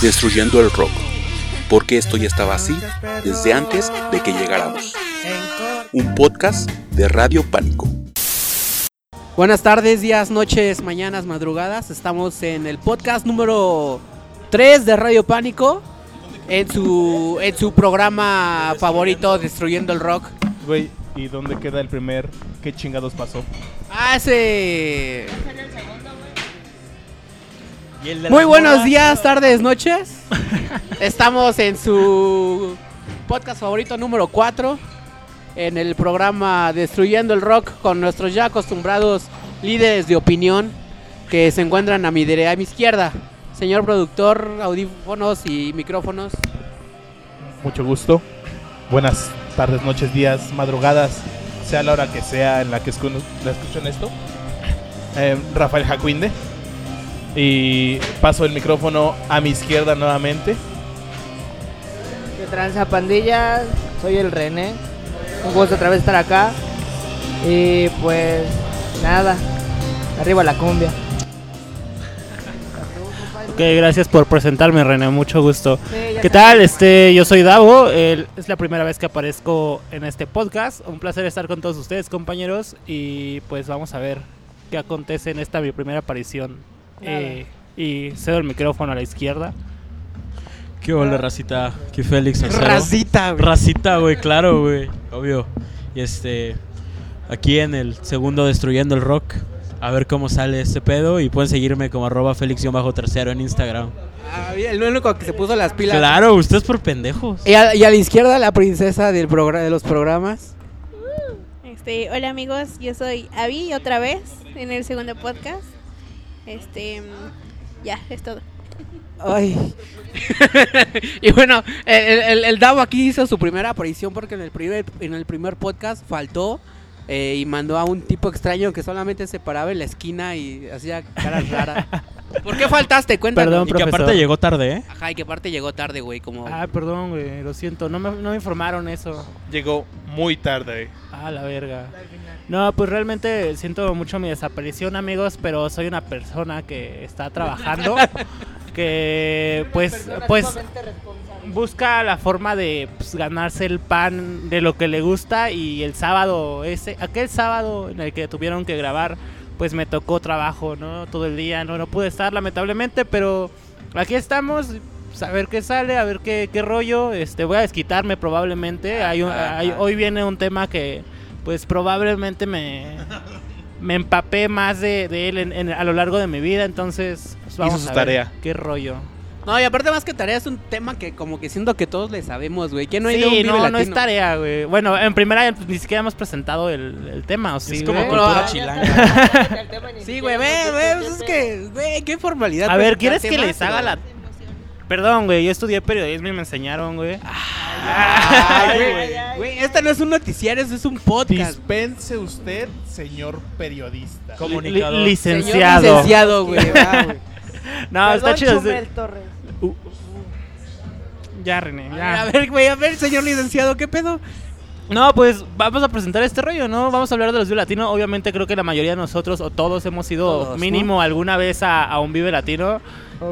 destruyendo el rock, porque esto ya estaba así desde antes de que llegáramos. Un podcast de Radio Pánico. Buenas tardes, días, noches, mañanas, madrugadas. Estamos en el podcast número 3 de Radio Pánico. En su, en su programa favorito, Destruyendo el Rock. Güey, ¿y dónde queda el primer? ¿Qué chingados pasó? Ah, ese. Muy buenos días, tardes, noches. Estamos en su podcast favorito número 4. En el programa Destruyendo el Rock con nuestros ya acostumbrados líderes de opinión que se encuentran a mi derecha, a mi izquierda. Señor productor, audífonos y micrófonos. Mucho gusto. Buenas tardes, noches, días, madrugadas, sea la hora que sea en la que escu- la escuchen esto. Eh, Rafael Jacuinde. Y paso el micrófono a mi izquierda nuevamente. ¿Qué tranza pandilla? Soy el René. Un gusto otra vez estar acá. Y pues nada, arriba la cumbia. Ok, gracias por presentarme, René, mucho gusto. Sí, ¿Qué tal? Este, yo soy Davo, el- es la primera vez que aparezco en este podcast. Un placer estar con todos ustedes, compañeros, y pues vamos a ver qué acontece en esta mi primera aparición. Eh, y cedo el micrófono a la izquierda. ¿Qué hola, racita? ¿Qué Félix? Arcero. Racita, güey. Racita, güey, claro, güey. Obvio. Y este. Aquí en el segundo Destruyendo el Rock. A ver cómo sale este pedo. Y pueden seguirme como arroba Félix-tercero en Instagram. Ah, el único que se puso las pilas. Claro, ustedes por pendejos. Y a, y a la izquierda, la princesa del de los programas. Este, hola amigos, yo soy Avi otra vez en el segundo podcast. Este, ya, es todo. Ay. y bueno, el, el, el Davo aquí hizo su primera aparición porque en el primer, en el primer podcast faltó eh, y mandó a un tipo extraño que solamente se paraba en la esquina y hacía caras raras. ¿Por qué faltaste? Cuéntanos. Perdón, Y que aparte llegó tarde, ¿eh? Ajá, y que aparte llegó tarde, güey, como... Ah, perdón, güey, lo siento, no me, no me informaron eso. Llegó muy tarde. Ah, la verga. No, pues realmente siento mucho mi desaparición, amigos, pero soy una persona que está trabajando, que pues pues busca la forma de pues, ganarse el pan de lo que le gusta y el sábado ese aquel sábado en el que tuvieron que grabar, pues me tocó trabajo, ¿no? Todo el día, no no pude estar lamentablemente, pero aquí estamos pues, a ver qué sale, a ver qué, qué rollo. Este, voy a desquitarme probablemente. Hay un- hay- hoy viene un tema que, pues probablemente me, me empapé más de, de él en- en- a lo largo de mi vida. Entonces, pues, vamos su a ver tarea. qué rollo. No, y aparte más que tarea es un tema que como que siento que todos le sabemos, güey. ¿Quién no ha ido a un sí, Vive no, no es tarea, güey. Bueno, en primera pues, ni siquiera hemos presentado el, el tema, ¿o sí, es como cultura Ah. chilanga. Sí, güey, ve, ve, pues es que, güey, qué formalidad. A ver, ¿quieres que les haga pero- la... Perdón, güey, yo estudié periodismo y me enseñaron, güey. Ay, güey, güey, esta no es un noticiario, esto es un podcast. Dispense usted, señor periodista. Comunicador. Li- Señor licenciado. licenciado, güey. va, güey. No, está Perdón, chido. Chumel Torres. Ya, René, A ver, güey, a ver, señor licenciado, ¿qué pedo? No, pues vamos a presentar este rollo, ¿no? Vamos a hablar de los Vive Latino. Obviamente creo que la mayoría de nosotros o todos hemos ido Todos, mínimo alguna vez a, a un Vive Latino.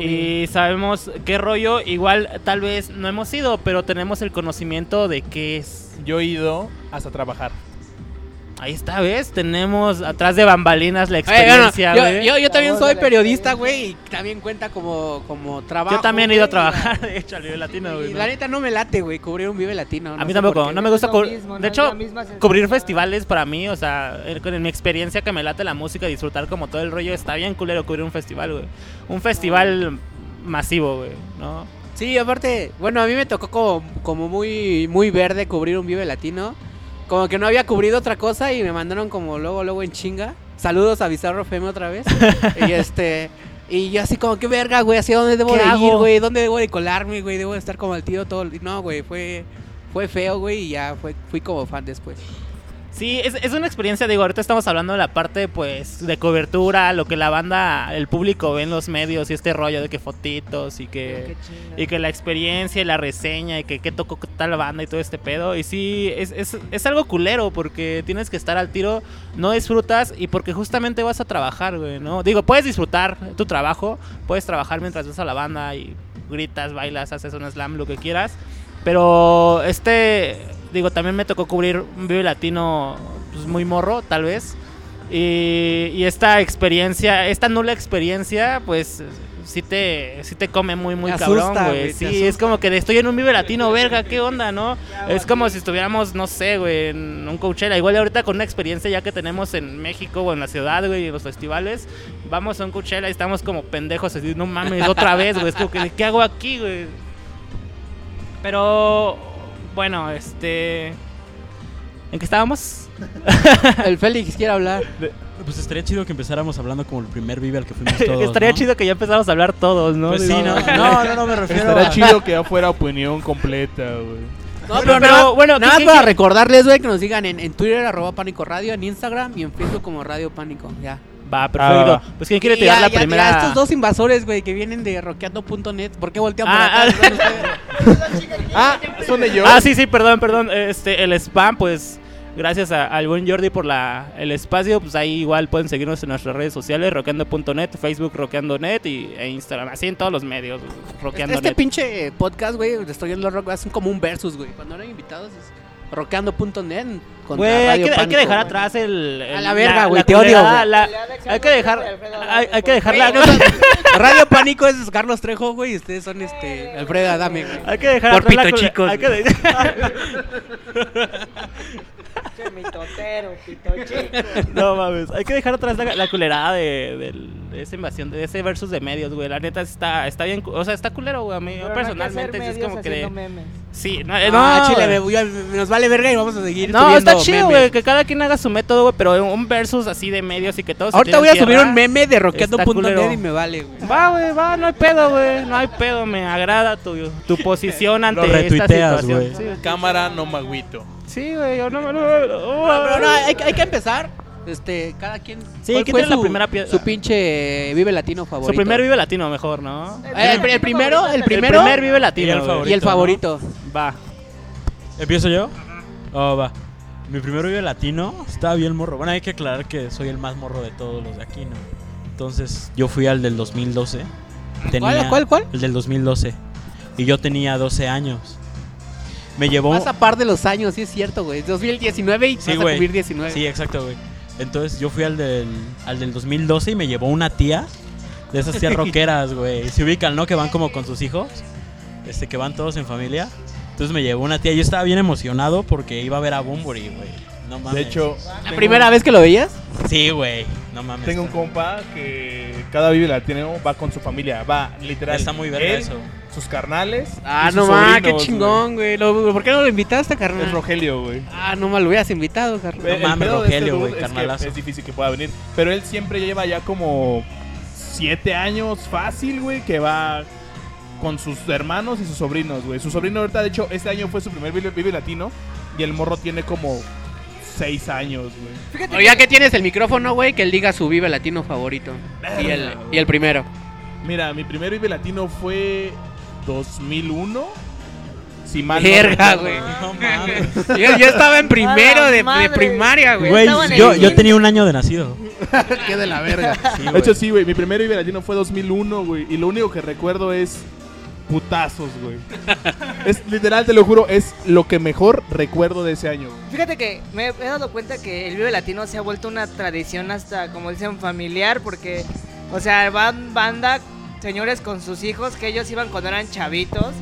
Y sabemos qué rollo. Igual tal vez no hemos ido, pero tenemos el conocimiento de qué es. Yo he ido hasta trabajar. Ahí está, ¿ves? Tenemos atrás de bambalinas la bueno, experiencia, yo, güey. yo, yo también soy periodista, güey, y también cuenta como, como trabajo. Yo también he ido a trabajar, de hecho, al Vive Latino, güey. ¿no? la neta no me late, güey, cubrir un Vive Latino. A no mí tampoco, no me gusta cubrir. no de hecho, cubrir festivales para mí, o sea, en, en mi experiencia que me late la música, disfrutar como todo el rollo, está bien culero cubrir un festival, güey. Un festival masivo, güey, ¿no? Sí, aparte, bueno, a mí me tocó como, como muy, muy verde cubrir un Vive Latino. Como que no había cubrido otra cosa y me mandaron como luego, luego en chinga. Saludos a Bizarro Feme otra vez. y este... Y yo así como, qué verga, güey, ¿hacia dónde debo ¿Qué de hago? ir, güey? ¿Dónde debo de colarme, güey? Debo de estar como el tío todo... el- No, güey, fue, fue feo, güey, y ya fue, fui como fan después. Sí, es, es una experiencia, digo, ahorita estamos hablando de la parte, pues, de cobertura, lo que la banda, el público ve en los medios y este rollo de que fotitos y que... Y que la experiencia y la reseña y que qué tocó tal banda y todo este pedo. Y sí, es, es, es algo culero porque tienes que estar al tiro, no disfrutas y porque justamente vas a trabajar, güey, ¿no? Digo, puedes disfrutar tu trabajo, puedes trabajar mientras ves a la banda y gritas, bailas, haces un slam, lo que quieras. Pero este, digo, también me tocó cubrir un Vive Latino pues, muy morro, tal vez. Y, y esta experiencia, esta nula experiencia, pues sí te, sí te come muy, muy cabrón, güey. Sí, asusta. es como que estoy en un Vive Latino, verga, ¿qué onda, no? Es como si estuviéramos, no sé, güey, en un Coachella. Igual ahorita con una experiencia ya que tenemos en México o en la ciudad, güey, en los festivales, vamos a un Coachella y estamos como pendejos, así, no mames, otra vez, güey. Es como que, ¿qué hago aquí, güey? Pero, bueno, este... ¿En qué estábamos? El Félix quiere hablar. Pues estaría chido que empezáramos hablando como el primer Vive al que fuimos todos. Estaría ¿no? chido que ya empezáramos a hablar todos, ¿no? Pues sí, no, no, no, no me refiero Estaría a... chido que ya fuera opinión completa, güey. No, Pero, nada- bueno, nada ¿qué- más para qué- recordarles, güey, que nos sigan en, en Twitter, arroba Pánico Radio, en Instagram y en Facebook como Radio Pánico. Ya. Va, perfecto. va. Pues ¿quién quiere tirar ya- la ya- primera? ya estos dos invasores, güey, que vienen de rockeando.net. ¿Por qué voltean por Ah, acá? Ah, son de yo. Ah, sí, sí, perdón, perdón. Este, el spam, pues gracias a- al buen Jordi por la, el espacio. Pues ahí igual pueden seguirnos en nuestras redes sociales, roqueando.net, Facebook roqueando.net y, e Instagram. Así en todos los medios, roqueando.net. Este pinche podcast, güey, Destruyendo el Rock, hacen como un versus, güey. Cuando eran invitados es rockeando.net contra Güey, hay hay que dejar atrás el, el- A la verga, güey, la te odio, la- hay que dejar, hay, hay que dejar la, Radio Pánico es Carlos Trejo, güey, y ustedes son este Alfredo Adame, güey. hay que dejar Por atrás la pito cule- chicos, hay que de- Che, mitotero, pito chico. No mames, hay que dejar atrás la, la culerada de, esa invasión, de ese versus de medios, güey. La neta está, está bien, o sea, está culero, güey. A mí Pero no hay que personalmente hacer sí es como que de- memes. Sí, no, No, no, chile, güey. nos vale verga y vamos a seguir No, está chido, güey, que cada quien haga su método, güey, pero un versus así de medios y que todos se Ahorita voy a subir un meme de culero. y me vale, güey. Va, güey, va, no hay pedo, güey, no hay pedo, me agrada tu, tu posición ante esta retuiteas, situación. güey. Sí, Cámara, no magüito. Sí, güey, yo no me... No, No, pero no, hay, hay que empezar. Este, cada quien. Sí, ¿cuál ¿quién fue tiene la su- primera piedra? Su pinche Vive Latino favorito. Su primer Vive Latino mejor, ¿no? Eh, el, el primero, el primero. El primer Vive Latino, Y el favorito. y el ¿no? favorito. Va. ¿Empiezo yo? Oh, va. Mi primer Vive latino estaba bien morro. Bueno, hay que aclarar que soy el más morro de todos los de aquí, ¿no? Entonces, yo fui al del 2012. ¿Cuál, cuál, cuál? El del 2012. Y yo tenía 12 años. Me llevó... Vas a par de los años, sí es cierto, güey. 2019 y Sí, vas a güey. cumplir 19. Sí, exacto, güey. Entonces yo fui al del, al del 2012 y me llevó una tía de esas tías rockeras, güey. Se ubican, ¿no? Que van como con sus hijos. Este, que van todos en familia. Entonces me llevó una tía. Yo estaba bien emocionado porque iba a ver a Bumburi, güey. No mames. De hecho, ¿La primera vez que lo veías? Sí, güey. No mames. tengo un compa que cada Vive Latino va con su familia. Va, literal. Está muy verga él, eso. Sus carnales. Ah, no mames, qué chingón, güey. ¿Por qué no lo invitaste, carnal? Es Rogelio, güey. Ah, no me lo hubieras invitado, carnal. El mames, pedo de este Rogelio, güey, es que carnalazo. Es difícil que pueda venir. Pero él siempre lleva ya como siete años fácil, güey, que va con sus hermanos y sus sobrinos, güey. Su sobrino ahorita, de hecho, este año fue su primer Vive, Vive Latino y el morro tiene como seis años, güey. Fíjate O ya que tienes el micrófono, güey, que él diga su Vive Latino favorito. Y el, y el primero. Mira, mi primer Vive Latino fue 2001. Si mal no Verga, güey. No. Yo, yo estaba en primero de, primaria, güey. Yo, yo tenía un año de nacido. Qué de la verga. Sí, De hecho, sí, güey. Mi primer Vive Latino fue 2001, güey. Y lo único que recuerdo es putazos, güey. es literal, te lo juro, es lo que mejor recuerdo de ese año. güey. Fíjate que me he dado cuenta que el Vive Latino se ha vuelto una tradición hasta, como dicen, familiar, porque, o sea, van banda, señores con sus hijos, que ellos iban cuando eran chavitos,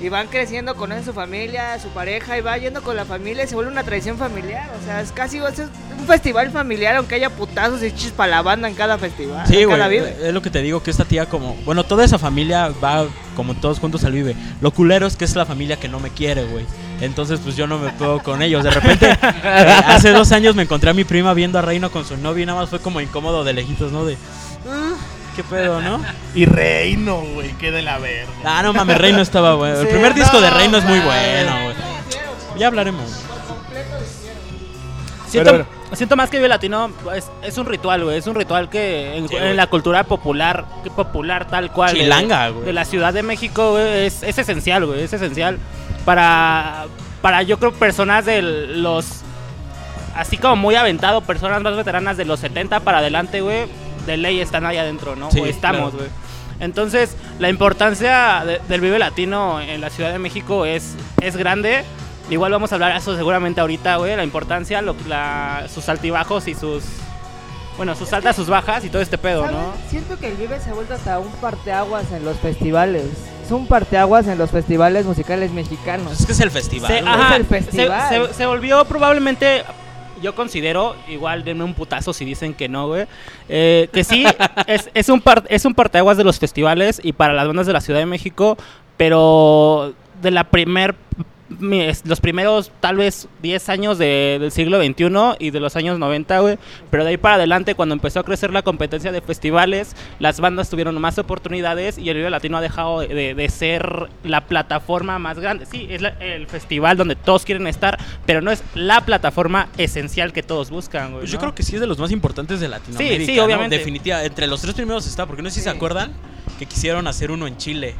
y van creciendo con su familia, su pareja, y va yendo con la familia, y se vuelve una tradición familiar, o sea, es casi es un festival familiar, aunque haya putazos y chis para la banda en cada festival, Sí, en güey. cada Vive. Es lo que te digo, que esta tía como... Bueno, toda esa familia va como todos juntos al Vive. Lo culero es que es la familia que no me quiere, güey. Entonces, pues yo no me puedo con ellos. De repente, eh, hace dos años me encontré a mi prima viendo a Reino con su novio y nada más fue como incómodo de lejitos, ¿no? De... "Ah, ¿Qué pedo, no? Y Reino, güey, qué de la verga. Ah, no mames, Reino estaba bueno. El Sí, primer disco de no, Reino es muy bueno, güey. Ya hablaremos. Siento, Pero, siento más que Vive Latino es, es un ritual, güey. Es un ritual que en, Sí, en la cultura popular, que popular tal cual. de- Chilanga, güey. De la Ciudad de México, güey, es, es esencial, güey. Es esencial para, para, yo creo, personas de los... Así como muy aventado, personas más veteranas de los 70 para adelante, güey. De ley están ahí adentro, ¿no? Sí, o estamos, claro. güey. Entonces, la importancia de- del Vive Latino en la Ciudad de México es, es grande. Igual vamos a hablar de eso seguramente ahorita, güey. La importancia, lo- la- sus altibajos y sus. Bueno, sus altas, sus bajas y todo este pedo, ¿Sabes? ¿no? Siento que el Vive se ha vuelto hasta un parteaguas en los festivales. Es un parteaguas en los festivales musicales mexicanos. Es que es el festival. Se, ajá, el festival. Se, se volvió probablemente, yo considero, igual denme un putazo si dicen que no, güey, eh, que sí, es, es, un par, es un parteaguas de los festivales y para las bandas de la Ciudad de México, pero de la primer, es- los primeros tal vez 10 años de- del siglo XXI y de los años 90, güey, pero de ahí para adelante cuando empezó a crecer la competencia de festivales, las bandas tuvieron más oportunidades y el Vive Latino ha dejado de, ser la plataforma más grande. Sí, es la- el festival donde todos quieren estar, pero no es la plataforma esencial que todos buscan, güey. Pues yo ¿no? creo que sí es de los más importantes de Latinoamérica. sí, ¿no? obviamente. Definitiva. Entre los tres primeros está, porque no sé si se Sí. acuerdan que quisieron hacer uno en Chile.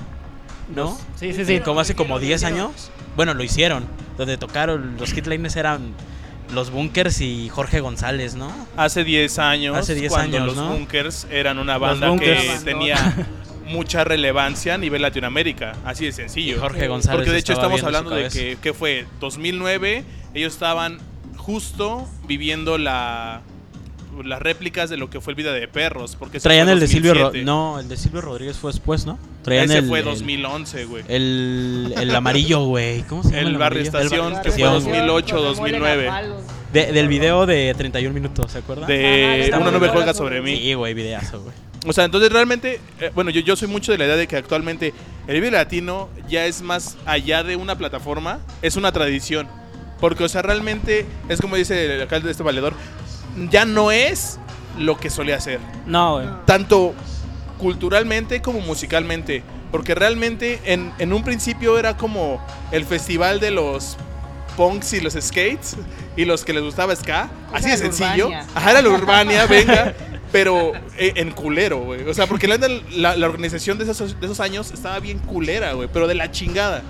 ¿No? Sí, sí, sí. Como hace como 10 años. Bueno, lo hicieron. Donde tocaron, los hitliners eran los Bunkers y Jorge González, ¿no? Hace 10 años, Hace 10 cuando años, los ¿no? Bunkers eran una banda que tenía mucha relevancia a nivel Latinoamérica, así de Y sencillo. Jorge González. Porque de hecho estamos hablando de que, que fue 2009, ellos estaban justo viviendo la las réplicas de lo que fue el Vida de Perros, porque Traían el de Silvio Ro- 2007. No, el de Silvio Rodríguez fue después, ¿no? Traían Ese el, fue el- 2011, güey. El, el amarillo, güey. ¿Cómo se llama? El Barrio? Estación, El que fue Barrio Estación. 2008, Donde 2009. muelen a palos. De- del video de 31 minutos, ¿se acuerdan? De me bueno juega sobre sobre mí. Sí, güey, videazo, güey. O sea, entonces realmente, eh, bueno, yo, yo soy mucho de la idea de que actualmente el Vive Latino ya es más allá de una plataforma, es una tradición. Porque, o sea, realmente es como dice el alcalde de este valedor, ya no es lo que solía ser, No, güey. tanto culturalmente como musicalmente. Porque realmente en, en un principio era como el festival de los punks y los skates y los que les gustaba ska. Así de sencillo. Urbania. Ajá, era la Urbania, venga. Pero eh, en culero, güey. O sea, porque la, la, la organización de esos, de esos años estaba bien culera, güey. Pero de la chingada.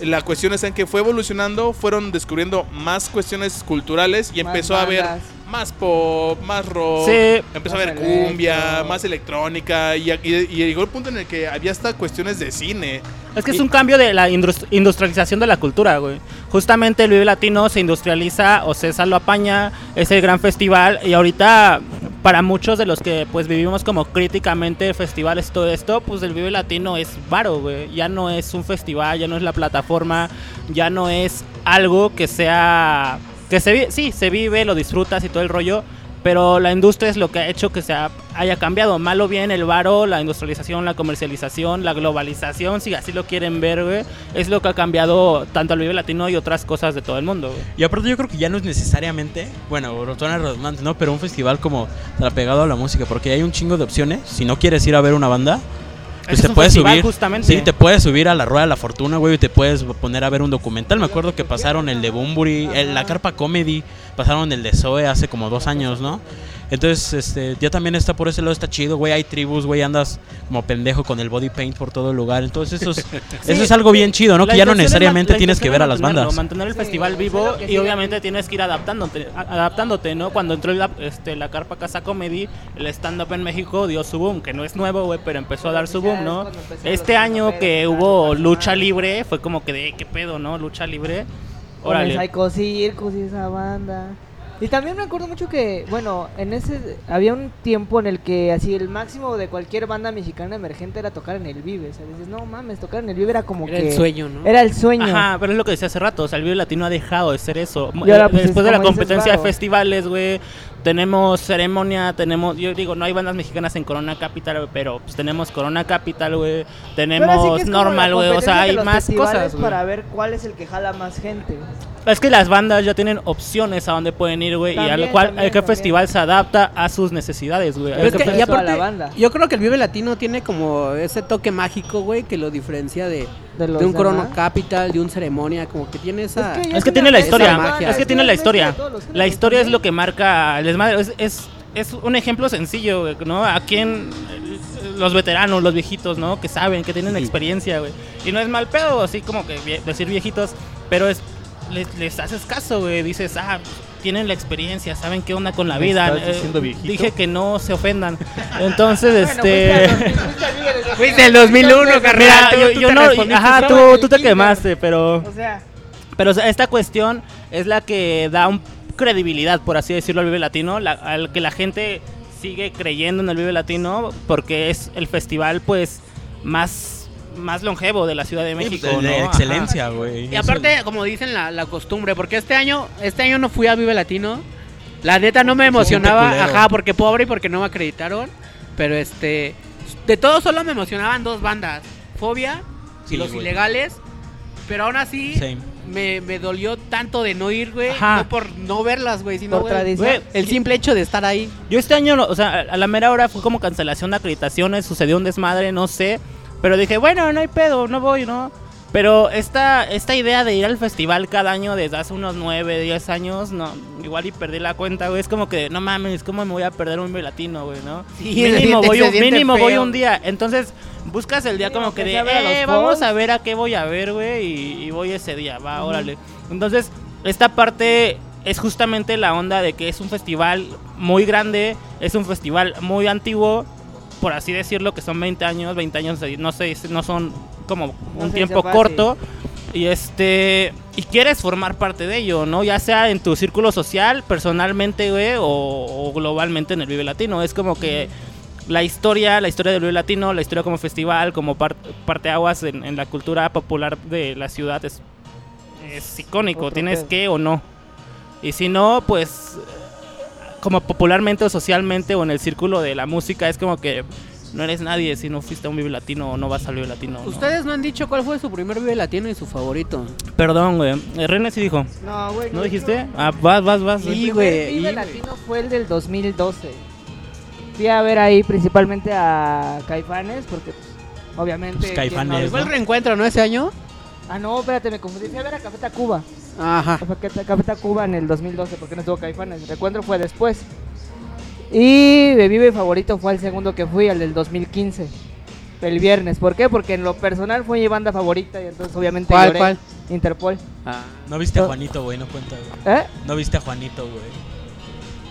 La cuestión está en que fue evolucionando, fueron descubriendo más cuestiones culturales y Más empezó a haber. Más pop, más rock, Sí. empezó a haber cumbia, electro. más electrónica y, y- y llegó el punto en el que había hasta cuestiones de cine. Es que es Y- un cambio de la indus- industrialización de la cultura, güey. Justamente el Vive Latino se industrializa, o César lo apaña, es el gran festival y ahorita para muchos de los que pues vivimos como críticamente festivales todo esto, pues el Vive Latino es varo, güey. Ya no es un festival, ya no es la plataforma, ya no es algo que sea se sí, se vive, lo disfrutas y todo el rollo, pero la industria es lo que ha hecho que se ha- haya cambiado. Mal o bien, el varo, la industrialización, la comercialización, la globalización, si así lo quieren ver, güey, es lo que ha cambiado tanto al Vive Latino y otras cosas de todo el mundo. Y aparte yo creo que ya no es necesariamente, bueno, suena redundante, ¿no? Pero un festival como tan apegado a la música, porque hay un chingo de opciones. Si no quieres ir a ver una banda, pues te puedes subir. justamente. Sí, te puedes subir a la Rueda de la Fortuna, güey, y te puedes poner a ver un documental. Me acuerdo que pasaron el de Bumburi, el- la Carpa Comedy, pasaron el de Zoe hace como dos años, ¿no? Entonces, este, ya también está por ese lado, está chido, güey. Hay tribus, güey, andas como pendejo con el body paint por todo el lugar. Entonces, eso es, eso es algo bien chido, ¿no? Que ya no necesariamente tienes que ver a las bandas. Mantener el Sí, festival vivo y siga obviamente tienes que ir adaptándote, adaptándote, ¿no? Cuando entró la, este, la Carpa Casa Comedy, el stand-up en México dio su boom, que no es nuevo, güey, pero empezó a dar su boom, ¿no? Este año que hubo lucha libre, fue como que de, ¿qué pedo, no? Lucha libre. Órale. Psycho Circus y esa banda. Y también me acuerdo mucho que, bueno, en ese había un tiempo en el que así el máximo de cualquier banda mexicana emergente era tocar en el Vive. O sea, dices, no mames, tocar en el Vive era como Era que el sueño, ¿no? Era el sueño. Ajá, pero es lo que decía hace rato, o sea, el Vive Latino ha dejado de ser eso. Y ahora, pues, Después es de la dices, competencia de festivales, güey, tenemos ceremonia, tenemos, yo digo, no hay bandas mexicanas en Corona Capital, pero pues tenemos Corona Capital, güey, sí tenemos normal, güey, o sea, hay los más cosas, para ver cuál es el que jala más gente. Es que las bandas ya tienen opciones a dónde pueden ir, güey, y a lo cual también, el que festival se adapta a sus necesidades, güey. Es que y aparte, la banda. yo creo que el Vive Latino tiene como ese toque mágico, güey, que lo diferencia de, De, los de un Corona demás. Capital, de un Ceremonia, como que tiene esa... Es que tiene la historia, magia. es que tiene la historia. La historia es lo que marca el desmadre. Es, es, es un ejemplo sencillo, ¿no? A quien los veteranos, los viejitos, ¿no? Que saben, que tienen Sí. experiencia, güey. Y no es mal pedo, así como que vie- decir viejitos, pero es les, les haces caso, güey. Dices, ah, tienen la experiencia, saben qué onda con la ¿Me vida. estás Eh, diciendo viejito? dije que no se ofendan. Entonces, Bueno, fuiste este... fuiste el 2001, carnal. Mira, tú- yo, no, ajá, tú, te quemaste, pero, O sea, pero esta cuestión es la que da un credibilidad, por así decirlo, al Vive Latino, la- al que la gente sigue creyendo en el Vive Latino, porque es el festival, pues, más, más longevo de la Ciudad de Sí, México, pues, de ¿no? Excelencia, güey. Y aparte, como dicen la, la costumbre, porque este año, este año no fui a Vive Latino. La neta no me emocionaba, ajá, porque pobre y porque no me acreditaron. Pero este, de todo solo me emocionaban dos bandas, Fobia Sí, y Los güey. Ilegales. Pero aún así Same. me, me dolió tanto de no ir, güey, no por no verlas, güey, sino por tradición. Güey, el simple hecho de estar ahí. Yo este año, o sea, a la mera hora fue como cancelación de acreditaciones, sucedió un desmadre, no sé. Pero dije, bueno, no hay pedo, no voy, ¿no? Pero esta, esta idea de ir al festival cada año desde hace unos 9, 10 años, no, igual y perdí la cuenta, güey. Es como que, no mames, ¿cómo me voy a perder un latino, güey, no? Sí, mínimo voy, un, mínimo voy un día. Entonces, buscas el día como que de, a eh, vamos a ver a qué voy a ver, güey, y, y voy ese día, va, órale. Entonces, esta parte es justamente la onda de que es un festival muy grande, es un festival muy antiguo, por así decirlo, que son 20 años, 20 años, no sé, no son como un tiempo corto. Y este y quieres formar parte de ello, ¿no? Ya sea en tu círculo social, personalmente, güey, o, o globalmente en el Vive Latino. Es como que la historia, la historia del Vive Latino, la historia como festival, como par- parteaguas en, en la cultura popular de la ciudad es, es icónico. Otro Tienes pedo. que o no. Y si no, pues como popularmente o socialmente o en el círculo de la música es como que no eres nadie si no fuiste a un Vive Latino o no vas al Vive Latino. ¿no? Ustedes no han dicho cuál fue su primer Vive Latino y su favorito. Perdón, güey. Eh, René sí dijo. no, güey. ¿No yo- dijiste? Ah, vas, vas, vas. Sí, güey. El Vive y, Latino fue el del 2012. Fui a ver ahí principalmente a Caifanes, porque pues, obviamente. Pues, ¿quién Caifanes, no? ¿Fue el reencuentro, no, ese año? Ah, no, espérate, me confundí. Fui a ver a Café Tacuba. Ajá. Café Café Tacuba en el 2012, porque no estuvo Caifanes. El reencuentro fue después. Y mi Vive favorito fue el segundo que fui, el del 2015. El viernes. ¿Por qué? Porque en lo personal fue mi banda favorita y entonces obviamente ¿Cuál, lloré. cuál? Interpol. Ah. No viste a. Juanito, güey, no cuenta, güey. ¿Eh? No viste a Juanito, güey.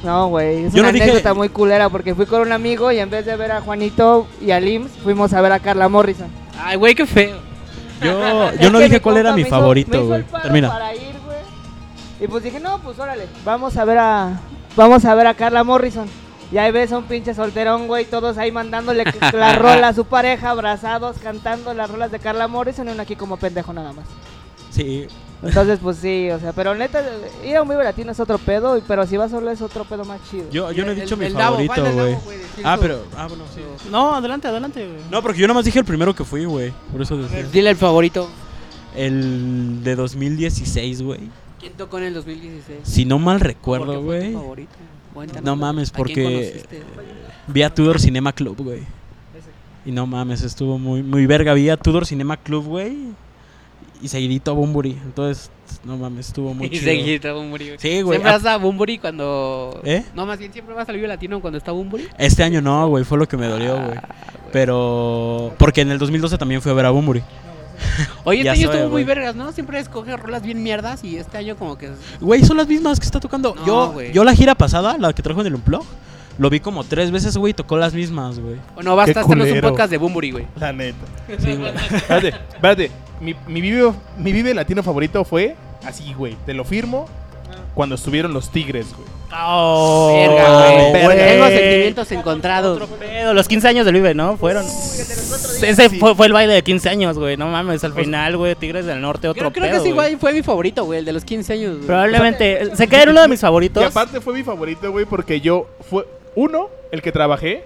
No, güey, es Yo una no dije- anécdota muy culera porque fui con un amigo y en vez de ver a Juanito y a Lims, fuimos a ver a Carla Morrison. Ay, güey, qué feo. Yo, Es yo no que dije cuál era mi me hizo- me favorito, hizo güey. paro Termina. para ir, güey. Y pues dije, no, pues órale, vamos a ver a vamos a ver a Carla Morrison. Y ahí ves a un pinche solterón, güey, todos ahí mandándole la rola a su pareja, abrazados, cantando las rolas de Carla Morrison y uno aquí como pendejo nada más. Sí. Entonces, pues sí, o sea, pero neta, ir a un Vive Latino es otro pedo, pero si vas solo es otro pedo más chido. Yo, yo no he dicho el- mi el favorito, ¿cuál del güey. Ah, pero. Ah, bueno, sí. No, adelante, adelante, güey. No, porque yo nomás dije el primero que fui, güey. Por eso decía. Dile el favorito. El de 2016, güey. ¿Quién tocó en el 2016? Si no mal ¿Por qué recuerdo, güey. No mames, ¿A quién porque vi a Tudor Cinema Club, güey. Y no mames, estuvo muy, muy verga. Vi a Tudor Cinema Club, güey. Y seguidito a Bumburi. Entonces, no mames, estuvo muy Y chido. seguiste a Bumburi. güey. Sí, güey. ¿Siempre vas a Bumburi cuando...? ¿Eh? No, más bien siempre vas al Vive Latino cuando está Bumburi. Este año no, güey. Fue lo que me dolió, güey. Ah. Pero. Porque en el 2012 también fui a ver a Bumburi. Oye, este año estuvo muy vergas, ¿no? Siempre escoge rolas bien mierdas y este año como que... Güey, son las mismas que está tocando. No, yo, güey. yo la gira pasada, la que trajo en el Unplug, lo vi como tres veces, güey, y tocó las mismas, güey. Bueno, basta, este no es un podcast de Bumburi, güey. La neta. Sí, güey. Espérate, espérate. Mi, mi, vive, mi vive latino favorito fue así, güey. Te lo firmo. Cuando estuvieron los Tigres, güey. Oh, Verga, güey. Tengo sentimientos encontrados. Otro pedo, Los 15 años del Vive, ¿no? Fueron. Ese Sí. fue, fue el baile de 15 años, güey. No mames, al final, güey. Tigres del Norte, otro Creo, creo que pedo, ese güey. igual fue mi favorito, güey, el de los 15 años. güey. Probablemente. Se queda en uno de mis Y favoritos. aparte fue mi favorito, güey, porque yo fue uno, el que trabajé.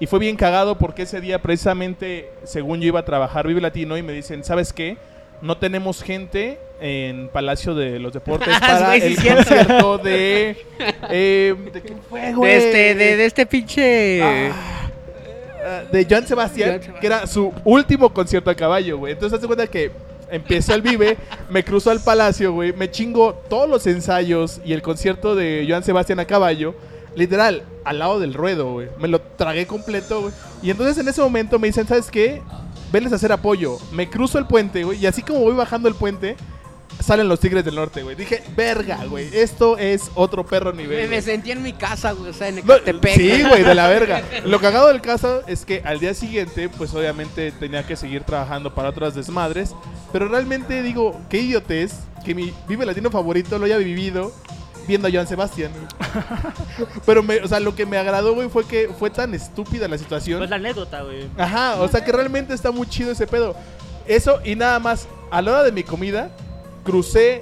Y fue bien cagado porque ese día precisamente, según yo iba a trabajar Vive Latino y me dicen, ¿sabes qué? No tenemos gente en Palacio de los Deportes para Güey, sí el concierto de... eh, ¿De qué fue, güey? De este, de, de este pinche... Ah, de Joan Sebastián, Joan Sebastián. que era su último concierto a caballo, güey. Entonces, hazte cuenta que empezó el Vive, me cruzó al Palacio, güey, me chingo todos los ensayos y el concierto de Joan Sebastián a caballo, literal, al lado del ruedo, güey. Me lo tragué completo, güey. Y entonces en ese momento me dicen, ¿sabes qué? Venles a hacer apoyo. Me cruzo el puente, güey, y así como voy bajando el puente, salen los Tigres del Norte, güey. Dije, verga, güey, esto es otro perro nivel. Me, sentí en mi casa, güey, o sea, en No, Ecatepec. sí, güey, de la verga. Lo cagado del caso es que al día siguiente, pues obviamente tenía que seguir trabajando para otras desmadres. Pero realmente digo, qué idiotez que mi Vive Latino favorito lo haya vivido viendo a Joan Sebastián. Pero, me, o sea, lo que me agradó, güey, fue que fue tan estúpida la situación. Pues la anécdota, güey. Ajá, o sea que realmente está muy chido ese pedo. Eso y nada más, a la hora de mi comida, crucé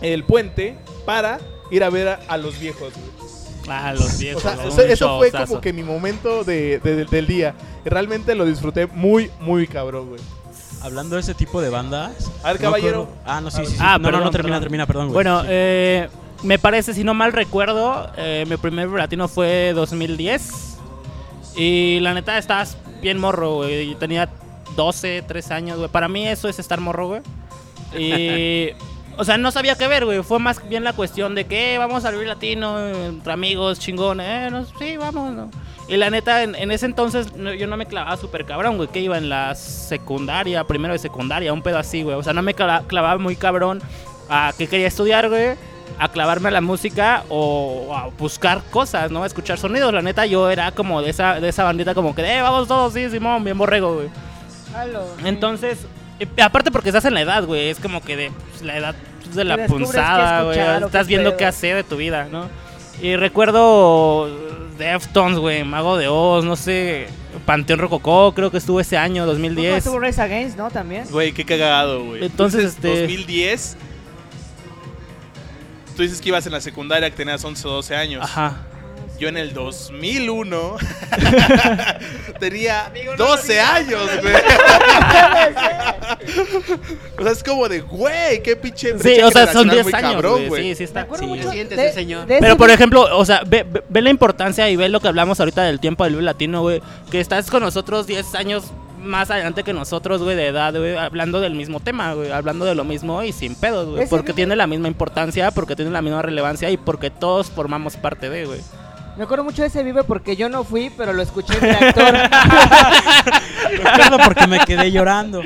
el puente para ir a ver a, a los viejos, güey. Ah, los O viejos. sea, ¿no? eso, eso fue como que mi momento de, de- del día. Realmente lo disfruté muy, muy cabrón, güey. Hablando de ese tipo de bandas. A ver, caballero. Ah, no, sí, sí, sí. Ah, no, no, no, termina, perdón. termina, perdón, güey. Bueno, Sí. eh, me parece, si no mal recuerdo, eh, mi primer latino fue 2010. Y la neta, estabas bien morro, güey. Tenía 12, 13 años, güey. Para mí eso es estar morro, güey. Y... O sea, no sabía qué ver, güey. Fue más bien la cuestión de que eh, vamos a vivir latino, entre amigos, chingón. Eh, no, sí, vamos. ¿no? Y la neta, en, en ese entonces no- yo no me clavaba súper cabrón, güey. Que iba en la secundaria, primero de secundaria, un pedo así, güey. O sea, no me cla- clavaba muy cabrón a qué quería estudiar, güey. A clavarme a la música o a buscar cosas, ¿no? A escuchar sonidos. La neta, yo era como de esa, de esa bandita, como que, eh, vamos todos, sí, Simón, bien borrego, güey. Entonces, y aparte porque estás en la edad, güey, es como que de pues, la edad pues, de la punzada, güey. Estás viendo pedo. qué hacer de tu vida, ¿no? Y recuerdo Deftones, güey, Mago de Oz, no sé, Panteón Rococó, creo que estuvo ese año, 2010. Estuvo Race Against, ¿no? También. Güey, qué cagado, güey. Entonces, Dices este- 2010. Tú dices que ibas en la secundaria, que tenías 11 o 12 años. Ajá. Yo en el 2001 tenía 12 años, güey. o sea, es como de, güey, qué pinche Sí, o sea, son generacional 10 muy años, cabrón, güey. Sí, sí está. Me acuerdo sí. mucho de- señor. de Pero por ejemplo, o sea, ve, ve- ve la importancia y ve lo que hablamos ahorita del tiempo del latino, güey. Que estás con nosotros 10 años más adelante que nosotros, güey, de edad, güey, hablando del mismo tema, güey, hablando de lo mismo y sin pedos, güey. Porque tiene la misma importancia, porque tiene la misma relevancia y porque todos formamos parte de, güey. Me acuerdo mucho de ese vive porque yo no fui, pero lo escuché en reactor. Recuerdo porque me quedé llorando.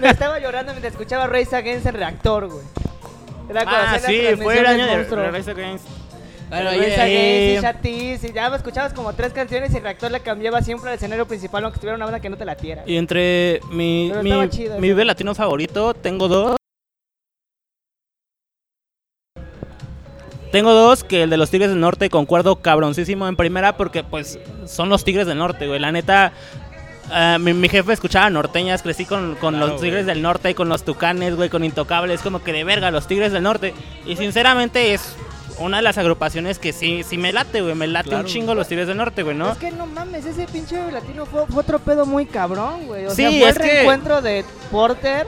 Me estaba llorando mientras escuchaba Race Against en reactor, güey. Era cuando Ah, sí, fue el año de. Rise Against. Bueno, Against eh, y Chatiz, y ya me escuchabas como tres canciones y el reactor le cambiaba siempre al escenario principal aunque estuviera una banda que no te la tiera. Y entre mi, Pero mi, chido mi. Vive latino favorito, tengo dos. Tengo dos, que el de los Tigres del Norte concuerdo cabroncísimo en primera porque pues son los Tigres del Norte, güey. La neta, eh, mi, mi jefe escuchaba norteñas, crecí con, con Claro, los Tigres del Norte, con los Tucanes, güey, con Intocables, como que de verga los Tigres del Norte. Y sinceramente es una de las agrupaciones que sí, sí me late, güey. Me late Claro. un chingo los Tigres del Norte, güey, ¿no? Es que no mames, ese pinche latino fue, fue otro pedo muy cabrón, güey. O Sí, sea, fue es el que- reencuentro de Porter.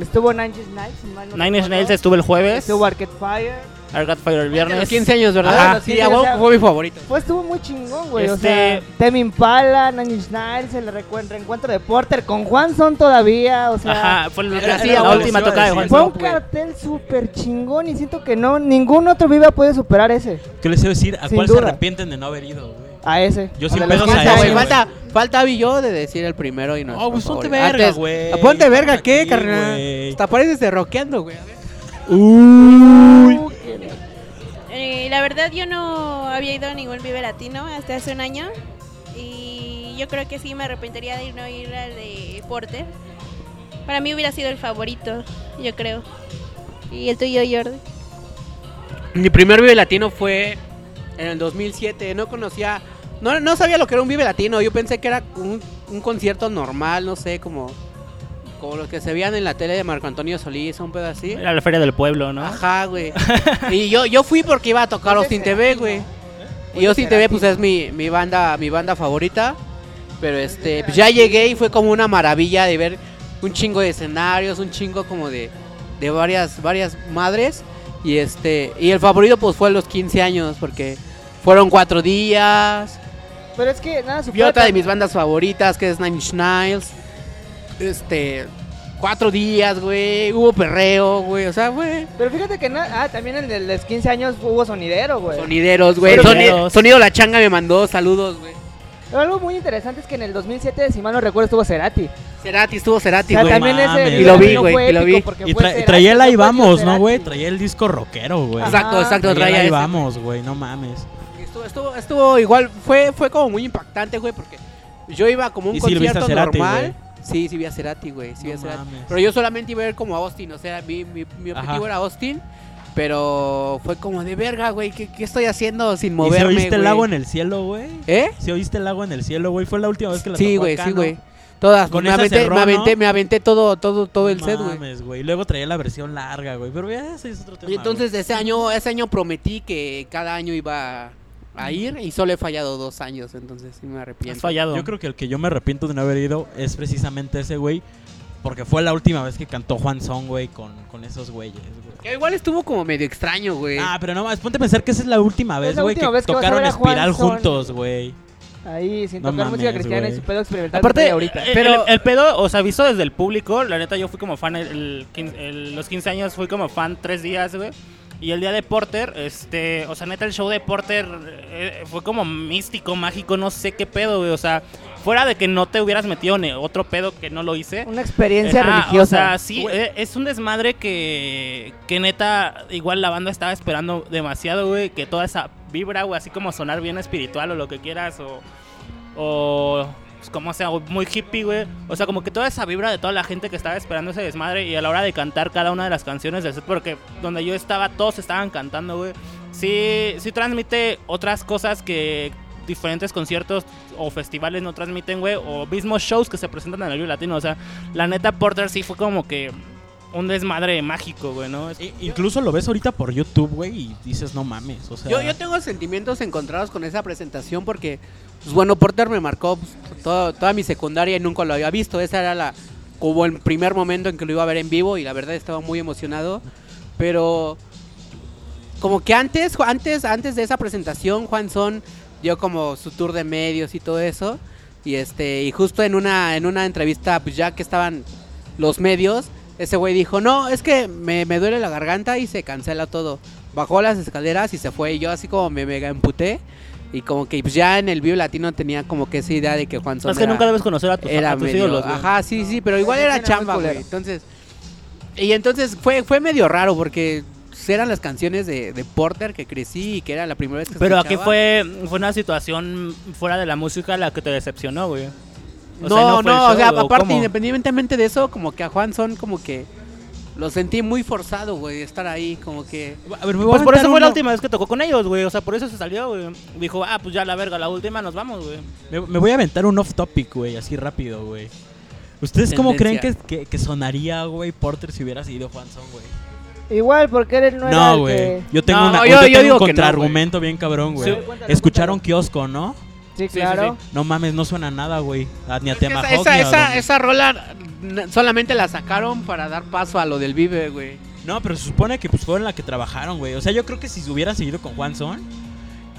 Estuvo Nine Inch Nails, no Nine Inch. Nails estuvo el jueves, Estuvo Arcade Fire. Arcade Fire el viernes. los 15 años, ¿verdad? Ajá. Sí, Sí, a o sea- fue mi favorito. Pues estuvo muy chingón, güey. O Este- sea, Tame Impala, Inch Nails, el reencuentro de Porter con Juan Son todavía. O sea, Ajá, fue la, Era así, la a última sí a tocada de decir. Juan fue un cartel súper chingón y siento que no, ningún otro Viva puede superar ese. ¿Qué les iba a decir? ¿A Sin cuál se duda. arrepienten de no haber ido, güey? A ese. Yo A sin pedos 15 a Falta, ese, falta, falta Abby yo de decir el primero y no. Oh, pues ponte verga, güey. Ponte verga, ¿qué, carnal? Hasta pareces de rockeando, güey. A Eh, la verdad yo no había ido a ningún Vive Latino hasta hace un año y yo creo que sí me arrepentiría de ir- no ir al de Porter. Para mí hubiera sido el favorito, yo creo. ¿Y el tuyo, Jordi? Mi primer Vive Latino fue en el 2007. No conocía, no, no sabía lo que era un Vive Latino. Yo pensé que era un, un concierto normal, no sé, como, como los que se veían en la tele de Marco Antonio Solís, un pedo así. Era la feria del pueblo, ¿no? Ajá, güey. y yo, yo fui porque iba a tocar Austin TV, güey. ¿no? Y Austin TV, pues es mi, mi banda, mi banda favorita. Pero este, pues ya llegué y fue como una maravilla de ver un chingo de escenarios, un chingo como de, de varias, varias madres. Y este, y el favorito pues fue los 15 años, porque fueron cuatro días. Pero es que nada, Y supera otra de mis bandas favoritas, que es Nine Inch Nails. Este, cuatro días, güey. Hubo perreo, güey. O sea, güey. Pero fíjate que na- ah, también en el de los 15 años hubo sonidero, güey. Sonideros, güey. Sonideros. Sonido La Changa me mandó saludos, güey. Pero algo muy interesante es que en el 2007, si mal no recuerdo, estuvo Cerati. Cerati, estuvo O Cerati, sea, güey. también ese mames. Vive Y lo vi, güey, fue y lo vi. porque Y fue tra- Cerati, traía el ahí vamos, ¿no, güey? Traía el disco rockero, güey. Exacto, exacto, Traía el ahí ese. vamos, güey, no mames. Estuvo, estuvo, estuvo igual, fue, fue como muy impactante, güey, porque yo iba como a un Y concierto Cerati, normal. Sí, sí vi a Cerati, güey, sí vi a No Cerati. mames. Pero yo solamente iba a ver como a Austin, o sea, mi, mi, mi objetivo Ajá. era Austin, pero fue como de verga, güey, ¿qué, qué estoy haciendo sin ¿Y moverme, si oíste el agua en el cielo, güey? ¿Eh? Si oíste el agua en el cielo, güey? Fue la última vez que la Sí, güey, acá, sí, ¿no? güey. Todas, Con me aventé, cerró, me aventé, ¿no? me aventé todo, todo, todo el No set, güey. mames, güey. Y luego traía la versión larga, güey. Pero ya ese es otro tema. Y entonces ese año, ese año prometí que cada año iba a ir y solo he fallado dos años, entonces sí me Has arrepiento. fallado. güey. Yo creo que el que yo me arrepiento de no haber ido es precisamente ese, güey. Porque fue la última vez que cantó Juan Son, güey, con, con esos güeyes, güey. Que igual estuvo como medio extraño, güey. Ah, pero no más, ponte a pensar que esa es la última vez, la güey, que vez que tocaron Espiral Son. juntos, güey. Ahí, sin No tocar música cristiana y su pedo experimental. Aparte, trae ahorita. el, Pero- el- el pedo, o sea, visto desde el público, la neta yo fui como fan, el, el- los 15 años fui como fan tres días, güey. Y el día de Porter, este, o sea, neta el show de Porter eh, fue como místico, mágico, no sé qué pedo, güey. O sea, fuera de que no te hubieras metido en otro pedo que no lo hice. Una experiencia Ajá, religiosa. O sea, sí, eh, es un desmadre que, que neta, igual la banda estaba esperando demasiado, güey, que toda esa vibra, güey, así como sonar bien espiritual o lo que quieras, o, o pues, como sea, muy hippie, güey. O sea, como que toda esa vibra de toda la gente que estaba esperando ese desmadre y a la hora de cantar cada una de las canciones del porque donde yo estaba, todos estaban cantando, güey. Sí, sí transmite otras cosas que diferentes conciertos o festivales no transmiten, güey, o mismos shows que se presentan en el Latino. O sea, la neta Porter sí fue como que un desmadre mágico, güey, ¿no? Incluso lo ves ahorita por YouTube, güey, y dices, no mames, o sea... Yo, yo tengo sentimientos encontrados con esa presentación porque, pues bueno, Porter me marcó pues, todo- toda mi secundaria y nunca lo había visto. Esa era la como el primer momento en que lo iba a ver en vivo y la verdad estaba muy emocionado. Pero como que antes, antes, antes de esa presentación, Juan Son dio como su tour de medios y todo eso. Y este, y justo en una, en una entrevista, pues ya que estaban los medios, ese güey dijo, no, es que me, me duele la garganta y se cancela todo. Bajó las escaleras y se fue. Y yo así como me mega emputé. Y como que pues, ya en el Vivo Latino tenía como que esa idea de que Juan Son es que era- nunca debes conocer a tus, era a tus medio- ídolos, güey. Ajá, sí, sí, pero igual era chamba, güey. Entonces, y entonces fue, fue medio raro porque eran las canciones de, de Porter que crecí y que era la primera vez que Pero aquí fue, fue una situación fuera de la música la que te decepcionó, güey. O no, sea, no, el o sea, ¿o aparte, cómo? independientemente de eso, como que a Juan Son como que lo sentí muy forzado, güey, estar ahí, como que... A ver, me voy a Pues por eso fue la última vez que tocó con ellos, güey. O sea, por eso se salió, güey. Dijo, ah, pues ya la verga, la última nos vamos, güey. Me, me voy a aventar un off topic, güey, así rápido, güey. ¿Ustedes cómo creen que, Tendencia. que, que sonaría, güey, Porter si hubiera seguido Juan Son, güey? Igual, porque él no, era No, el güey. que... Yo tengo, No, una, yo- yo yo tengo un que no, contraargumento bien cabrón, güey. Sí. Escucharon kiosco, ¿no? Sí, sí, claro. No mames, no suena nada, güey. A- Ni a Es tema esa, esa, esa, esa rola solamente la sacaron para dar paso a lo del Vive, güey. No, pero se supone que pues fue en la que trabajaron, güey. O sea, yo creo que si hubiera seguido con Juan Son,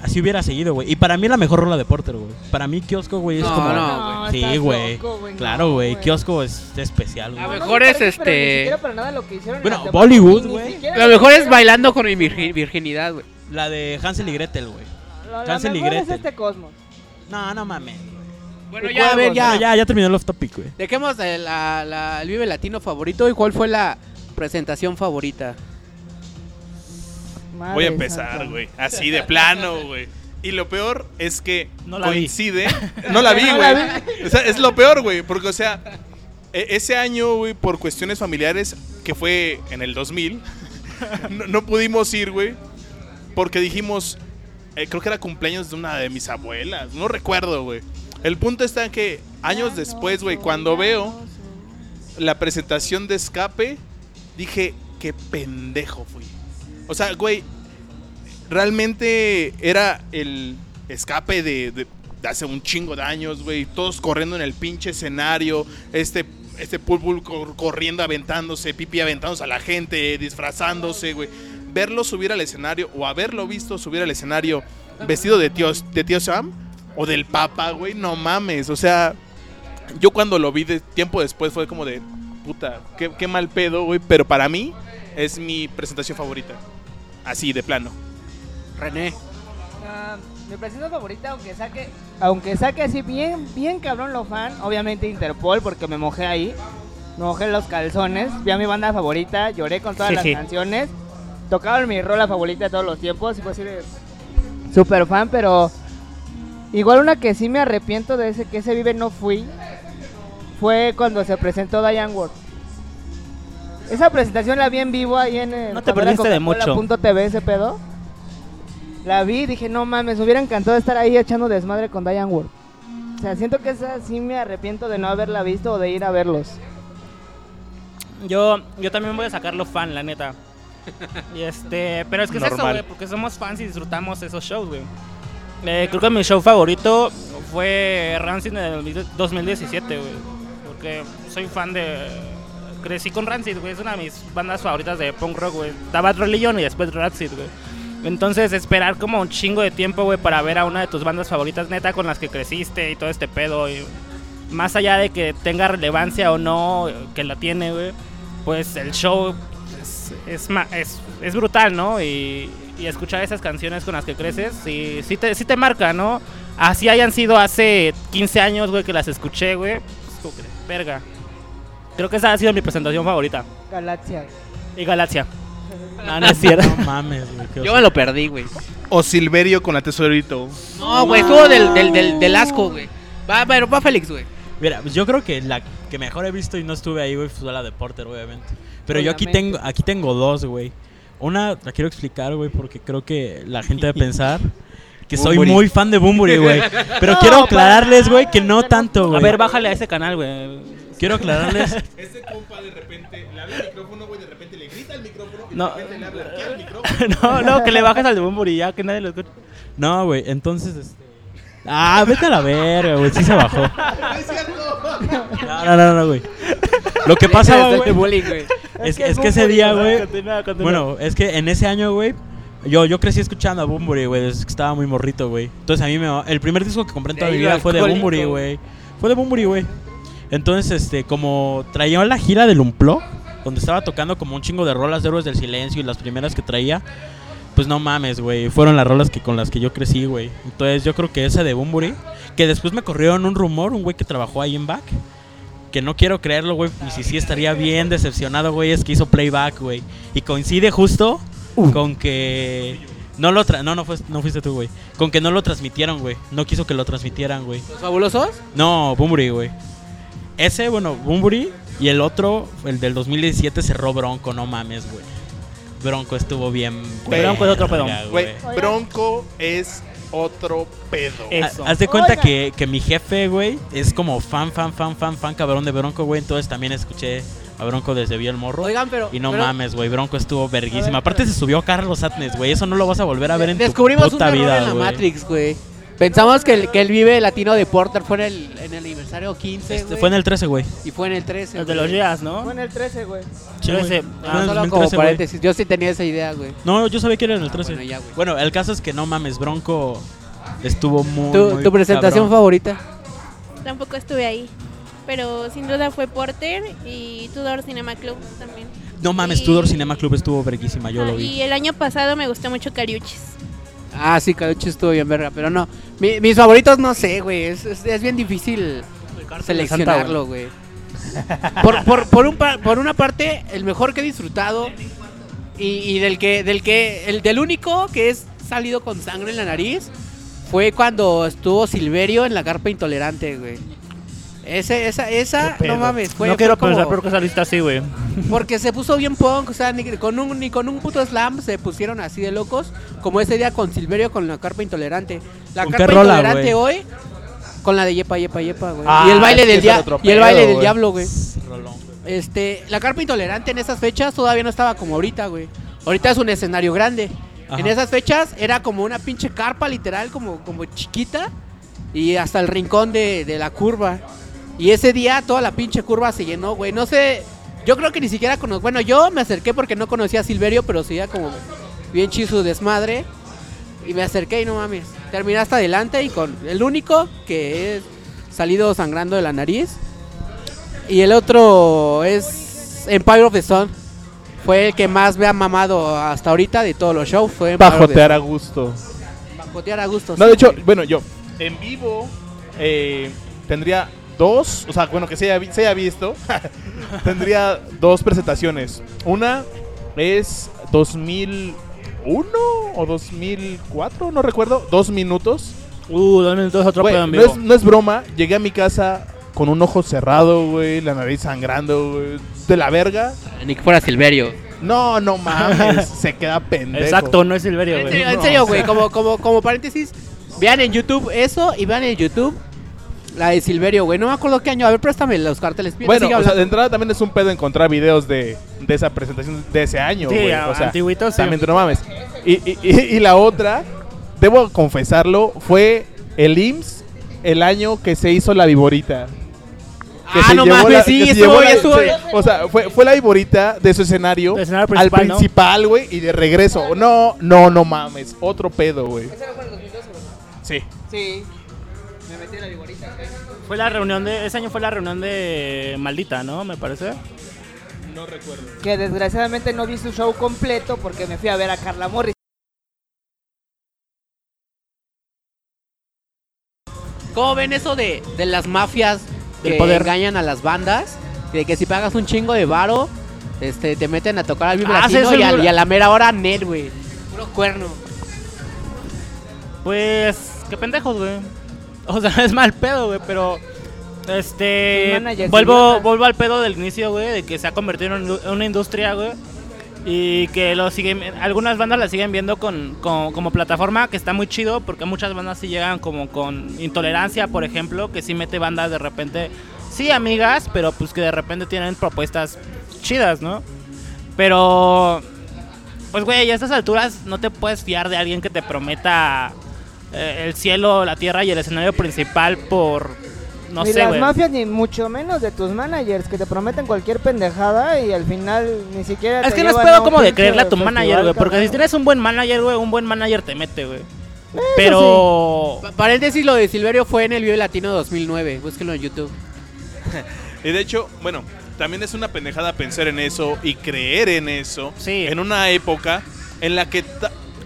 así hubiera seguido, güey. Y para mí es la mejor rola de Porter, güey. Para mí kiosco, güey, es No, como... no, Sí, güey. güey, Claro, no, güey. Kiosco es especial, A güey. ver, mejor me es pero este- Ni siquiera para nada lo que hicieron en Bueno, Bollywood, güey. lo mejor es bailando con mi virgi- virginidad, güey. La de Hansel y Gretel, güey. La, la Hansel y mejor es Gretel. este Cosmos. No, no mames. Bueno, ya, a ver, ya. Bueno, ya, ya terminó el off topic, güey. Dejemos el, la- la- el Vive Latino favorito y cuál fue la presentación favorita. Voy a empezar, güey. Así de plano, güey. Y lo peor es que No la vi. coincide. No la vi, güey. O sea, es lo peor, güey. Porque, o sea, e- ese año, güey, por cuestiones familiares, que fue en el 2000, no, no pudimos ir, güey. Porque dijimos, eh, creo que era cumpleaños de una de mis abuelas. No recuerdo, güey. El punto está en que años después, güey, cuando veo la presentación de escape, dije, qué pendejo fui. O sea, güey, realmente era el escape de, de- de hace un chingo de años, güey. Todos corriendo en el pinche escenario. Este, este pulpul cor- corriendo, aventándose, pipi aventándose a la gente, disfrazándose, güey. Verlo subir al escenario o haberlo visto subir al escenario vestido de tío, de tío Sam o del Papa, güey. No mames, o sea, yo cuando lo vi de tiempo después fue como de puta, qué, qué mal pedo, güey. Pero para mí es mi presentación favorita. Así, de plano. René. Ah, mi presentación favorita, aunque saque, aunque saque así bien, bien cabrón lo fan, obviamente Interpol, porque me mojé ahí. Me mojé los calzones, vi a mi banda favorita, lloré con todas las canciones. Tocaban mi rola favorita de todos los tiempos, y fue así de super fan, pero igual una que sí me arrepiento de ese que ese vive no fui, fue cuando se presentó Diane Ward. Esa presentación la vi en vivo ahí en el No te perdiste de mucho. punto TV ese pedo. La vi y dije, no mames, me hubiera encantado estar ahí echando desmadre con Diane Ward. O sea, siento que esa sí me arrepiento de no haberla visto o de ir a verlos. Yo, yo también voy a sacarlo fan, la neta. Y este, pero es que es eso, Normal. güey, porque somos fans y disfrutamos esos shows, güey. Eh, creo que mi show favorito fue Rancid en el 2017, güey. Porque soy fan de. Crecí con Rancid, güey. Es una de mis bandas favoritas de punk rock, güey. Estaba Religion y después Rancid, güey. Entonces, esperar como un chingo de tiempo, güey, para ver a una de tus bandas favoritas, neta, con las que creciste y todo este pedo. Y más allá de que tenga relevancia o no, que la tiene, güey, pues el show es, es, ma- es, es brutal, ¿no? Y, y escuchar esas canciones con las que creces, sí, sí, te, sí te marca, ¿no? Así hayan sido hace 15 años, güey, que las escuché, güey. verga. Creo que esa ha sido mi presentación favorita. Galaxia. Y Galaxia. No, no es cierto. No mames, güey. Yo me lo perdí, güey. O Silverio con la tesorito. No, güey, estuvo del, del, del, del asco, güey. Va, pero va Félix, güey. Mira, pues yo creo que la que mejor he visto y no estuve ahí, güey, fue la de Porter, obviamente. Pero yo aquí tengo, aquí tengo dos, güey. Una la quiero explicar, güey, porque creo que la gente debe pensar que soy muy fan de Bumburi, güey. Pero quiero aclararles, güey, que no tanto, A güey. ver, bájale a ese canal, güey. Quiero aclararles. Este compa de repente le habla al micrófono, güey, de repente le grita al micrófono y No. de repente le habla aquí al micrófono. no, no, que le bajes al de Bumburi ya, que nadie lo escucha. No, güey, entonces este... Ah, vete a la verga, güey, sí se bajó. No, no, no, no, güey. Lo que es güey, el bullying, güey. es, es que ese día, güey. Bueno, es que en ese año, güey, yo, yo crecí escuchando a Bumburi, güey, desde que estaba muy morrito, güey. Entonces a mí me... El primer disco que compré en toda mi vida fue de. Bumburi, güey. Fue de Bumburi, güey. Entonces, este, como traía la gira del Unplug, donde estaba tocando como un chingo de rolas de Héroes del Silencio y las primeras que traía, pues no mames, güey. Fueron las rolas que con las que yo crecí, güey. Entonces yo creo que esa de Bumburi, que después me corrieron un rumor, un güey que trabajó ahí en Back. Que no quiero creerlo, güey. Y si sí estaría bien decepcionado, güey. Es que hizo playback, güey. Y coincide justo con que. No lo tra no, no fuiste tú, güey. Con que no lo transmitieron, güey. No quiso que lo transmitieran, güey. ¿Los fabulosos? No, Bumburi, güey. Ese, bueno, Bumburi. Y el otro, el del 2017, cerró Bronco, no mames, güey. Bronco estuvo bien. Bronco es otro pedo. Güey. Bronco es otro pedo. Eso. Haz de cuenta que, que mi jefe, güey, es como fan, fan, fan, fan, fan, cabrón de Bronco, güey. Entonces también escuché a Bronco desde Vi el Morro. Oigan, pero. y no pero mames, güey, Bronco estuvo A verguísima. ver, Aparte se subió Carlos Atnes, güey. Eso no lo vas a volver a ver en Descubrimos tu un puta error vida, en la. Matrix, güey. Pensamos que el, que el Vive Latino de Porter fue en el, en el aniversario 15, Este, güey, fue en el 13, güey. Y fue en el 13, El de los Jazz, ¿no? Fue en el 13, güey. Sí, Yo güey. ese- Fue Ah, en el solo como 2013, güey. paréntesis. Yo sí tenía esa idea, güey. No, yo sabía que era en el 13. Bueno, ya, güey. Bueno, el caso es que no mames, Bronco estuvo muy. ¿Tu, muy tu presentación cabrón. favorita? Tampoco estuve ahí. Pero sin duda fue Porter y Tudor Cinema Club también. No mames, Y- Tudor Cinema Club estuvo verguísima, yo Ah, lo vi. Y el año pasado me gustó mucho Cariuchis. Ah, sí, Caduche estuvo bien verga, pero no. Mi- mis favoritos no sé, güey. Es, es, es bien difícil seleccionarlo, güey. Por, por, por, un pa- por una parte, el mejor que he disfrutado y, y del que, del que, el del único que es salido con sangre en la nariz fue cuando estuvo Silverio en la carpa intolerante, güey. Ese, esa, esa, no mames, fue no quiero fue como- pensar por qué saliste así, güey. porque se puso bien punk, o sea, ni con un, ni con un puto slam se pusieron así de locos, como ese día con Silverio con la carpa intolerante. La ¿Con carpa rola, intolerante hoy con la de yepa yepa yepa, güey. Ah, y el baile del dia- y el baile del diablo, güey. Este, la carpa intolerante en esas fechas todavía no estaba como ahorita, güey. Ahorita es un escenario grande. Ajá. En esas fechas era como una pinche carpa literal, como, como chiquita. Y hasta el rincón de, de la curva. Y ese día toda la pinche curva se llenó, güey. No sé, yo creo que ni siquiera conozco. Bueno, yo me acerqué porque no conocía a Silverio, pero sí era como bien chido su desmadre. Y me acerqué y no mames. Terminé hasta adelante y con el único que es salido sangrando de la nariz. Y el otro es Empire of the Sun. Fue el que más me ha mamado hasta ahorita de todos los shows. Fue Empire Pajotear a gusto. Sun. Jotear a gusto. No, sí, de hecho, güey. bueno, yo en vivo eh, tendría dos, o sea, bueno, que se haya, vi- se haya visto, tendría dos presentaciones. Una es 2001 o 2004, no recuerdo, dos minutos. Uh, dos minutos otro en no, es, no es broma, llegué a mi casa con un ojo cerrado, güey, la nariz sangrando, güey, de la verga. Ni que fuera Silverio. No, no mames, se queda pendejo. Exacto, no es Silverio, En güey. serio, en No, serio, o sea. güey. Como, como, como paréntesis, vean en YouTube eso y vean en YouTube la de Silverio, güey. No me acuerdo qué año. A ver, préstame los carteles. Bueno, o sea, de entrada también es un pedo encontrar videos de, de esa presentación de ese año, güey. a- o sea, antiguitos, sí. también no mames. Y, y- y- y la otra, debo confesarlo, fue el IMSS el año que se hizo la viborita. Que Ah, se no mames, la- sí, estuvo la- estuvo se-. O sea, fue, fue la viborita de su escenario, al principal, güey, y de regreso. No, no, no mames. Otro pedo, güey. ¿Ese no fue en el 2012, verdad? Sí. Sí. Fue la reunión de. Ese año fue la reunión de Maldita, ¿no? Me parece. Que desgraciadamente no vi su show completo porque me fui a ver a Carla Morris. ¿Cómo ven eso de, de las mafias que poder. engañan a las bandas? De que si pagas un chingo de varo, este, te meten a tocar al Vive Ah, Latino y, a, muy- y a la mera hora Nel, güey. Puro cuerno. Pues. Qué pendejos, güey. O sea, es mal pedo, güey, pero. Este. Vuelvo, vuelvo al pedo del inicio, güey, de que se ha convertido en una industria, güey. Y que lo siguen. Algunas bandas la siguen viendo con, con- como plataforma, que está muy chido, porque muchas bandas sí llegan como con intolerancia, por ejemplo, que sí mete bandas de repente. Sí, amigas, pero pues que de repente tienen propuestas chidas, ¿no? Pero. Pues, güey, a estas alturas no te puedes fiar de alguien que te prometa eh, el cielo, la tierra y el escenario principal por. No ni sé, las mafias, ni mucho menos de tus managers que te prometen cualquier pendejada y al final ni siquiera. Es te que no es pedo como de creerle a tu manager, güey. Porque si tienes un buen manager, güey, un buen manager te mete, güey. Pero. Pa- Paréntesis, lo de Silverio fue en el Vive Latino 2009. Búsquenlo en YouTube. Y de hecho, bueno, también es una pendejada pensar en eso y creer en eso. Sí. En una época en la que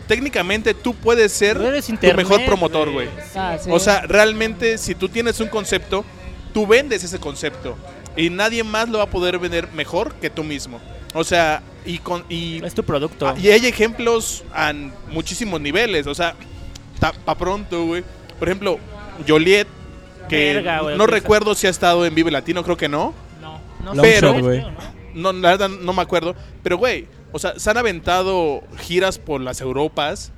técnicamente tú puedes ser Tú eres tu internet, mejor promotor, güey. Ah, sí. O sea, realmente si tú tienes un concepto, tú vendes ese concepto. Y nadie más lo va a poder vender mejor que tú mismo. O sea, y con y, Es tu producto. ah, y hay ejemplos a muchísimos niveles. O sea, ta- pa pronto, güey. Por ejemplo, Joliet, que Verga, güey, no recuerdo si ha estado en Vive Latino, creo que no. No, no creo, ¿no? No, la verdad no me acuerdo. Pero, güey, o sea, se han aventado giras por las Europas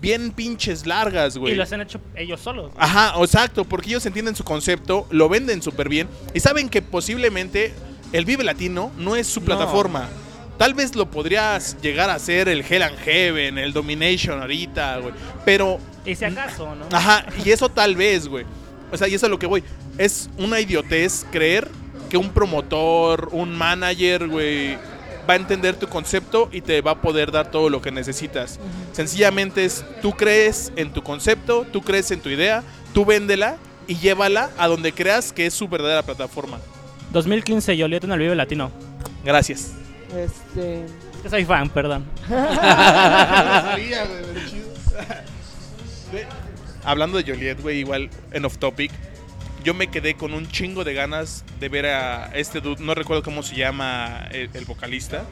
bien pinches largas, güey. Y los han hecho ellos solos. Ajá, exacto, porque ellos entienden su concepto, lo venden súper bien y saben que posiblemente el Vive Latino no es su No. plataforma. Tal vez lo podrías llegar a hacer el Hell and Heaven, el Domination ahorita, güey. Pero, Y si acaso, ¿no? ajá, y eso tal vez, güey. O sea, y eso es lo que voy. Es una idiotez creer que un promotor, un manager, güey, va a entender tu concepto y te va a poder dar todo lo que necesitas. Sencillamente es, tú crees en tu concepto, tú crees en tu idea, tú véndela y llévala a donde creas que es su verdadera plataforma. 2015, Joliet en el Vive Latino. Gracias. Este. Es que soy fan, perdón. Hablando de Joliet, güey, igual en off topic, yo me quedé con un chingo de ganas de ver a este dude, no recuerdo cómo se llama el, el vocalista,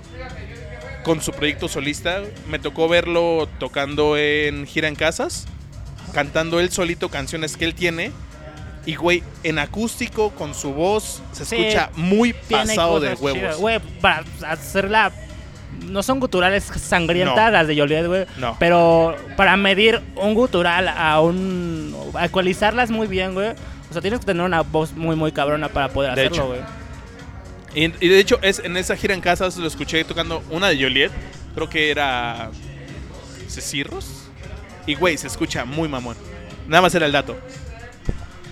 con su proyecto solista. Me tocó verlo tocando en gira en casas, cantando él solito canciones que él tiene. Y, güey, en acústico, con su voz, se Sí, escucha muy pasado de huevos. Güey, para hacerla. No son guturales sangrientas No. las de Joliet, güey. No. Pero para medir un gutural a un. a ecualizarlas muy bien, güey. O sea, tienes que tener una voz muy, muy cabrona para poder De hacerlo, güey. Y, y de hecho, es, en esa gira en casas lo escuché tocando una de Joliet. Creo que era. Cecirros. Y güey, se escucha muy mamón. Nada más era el dato.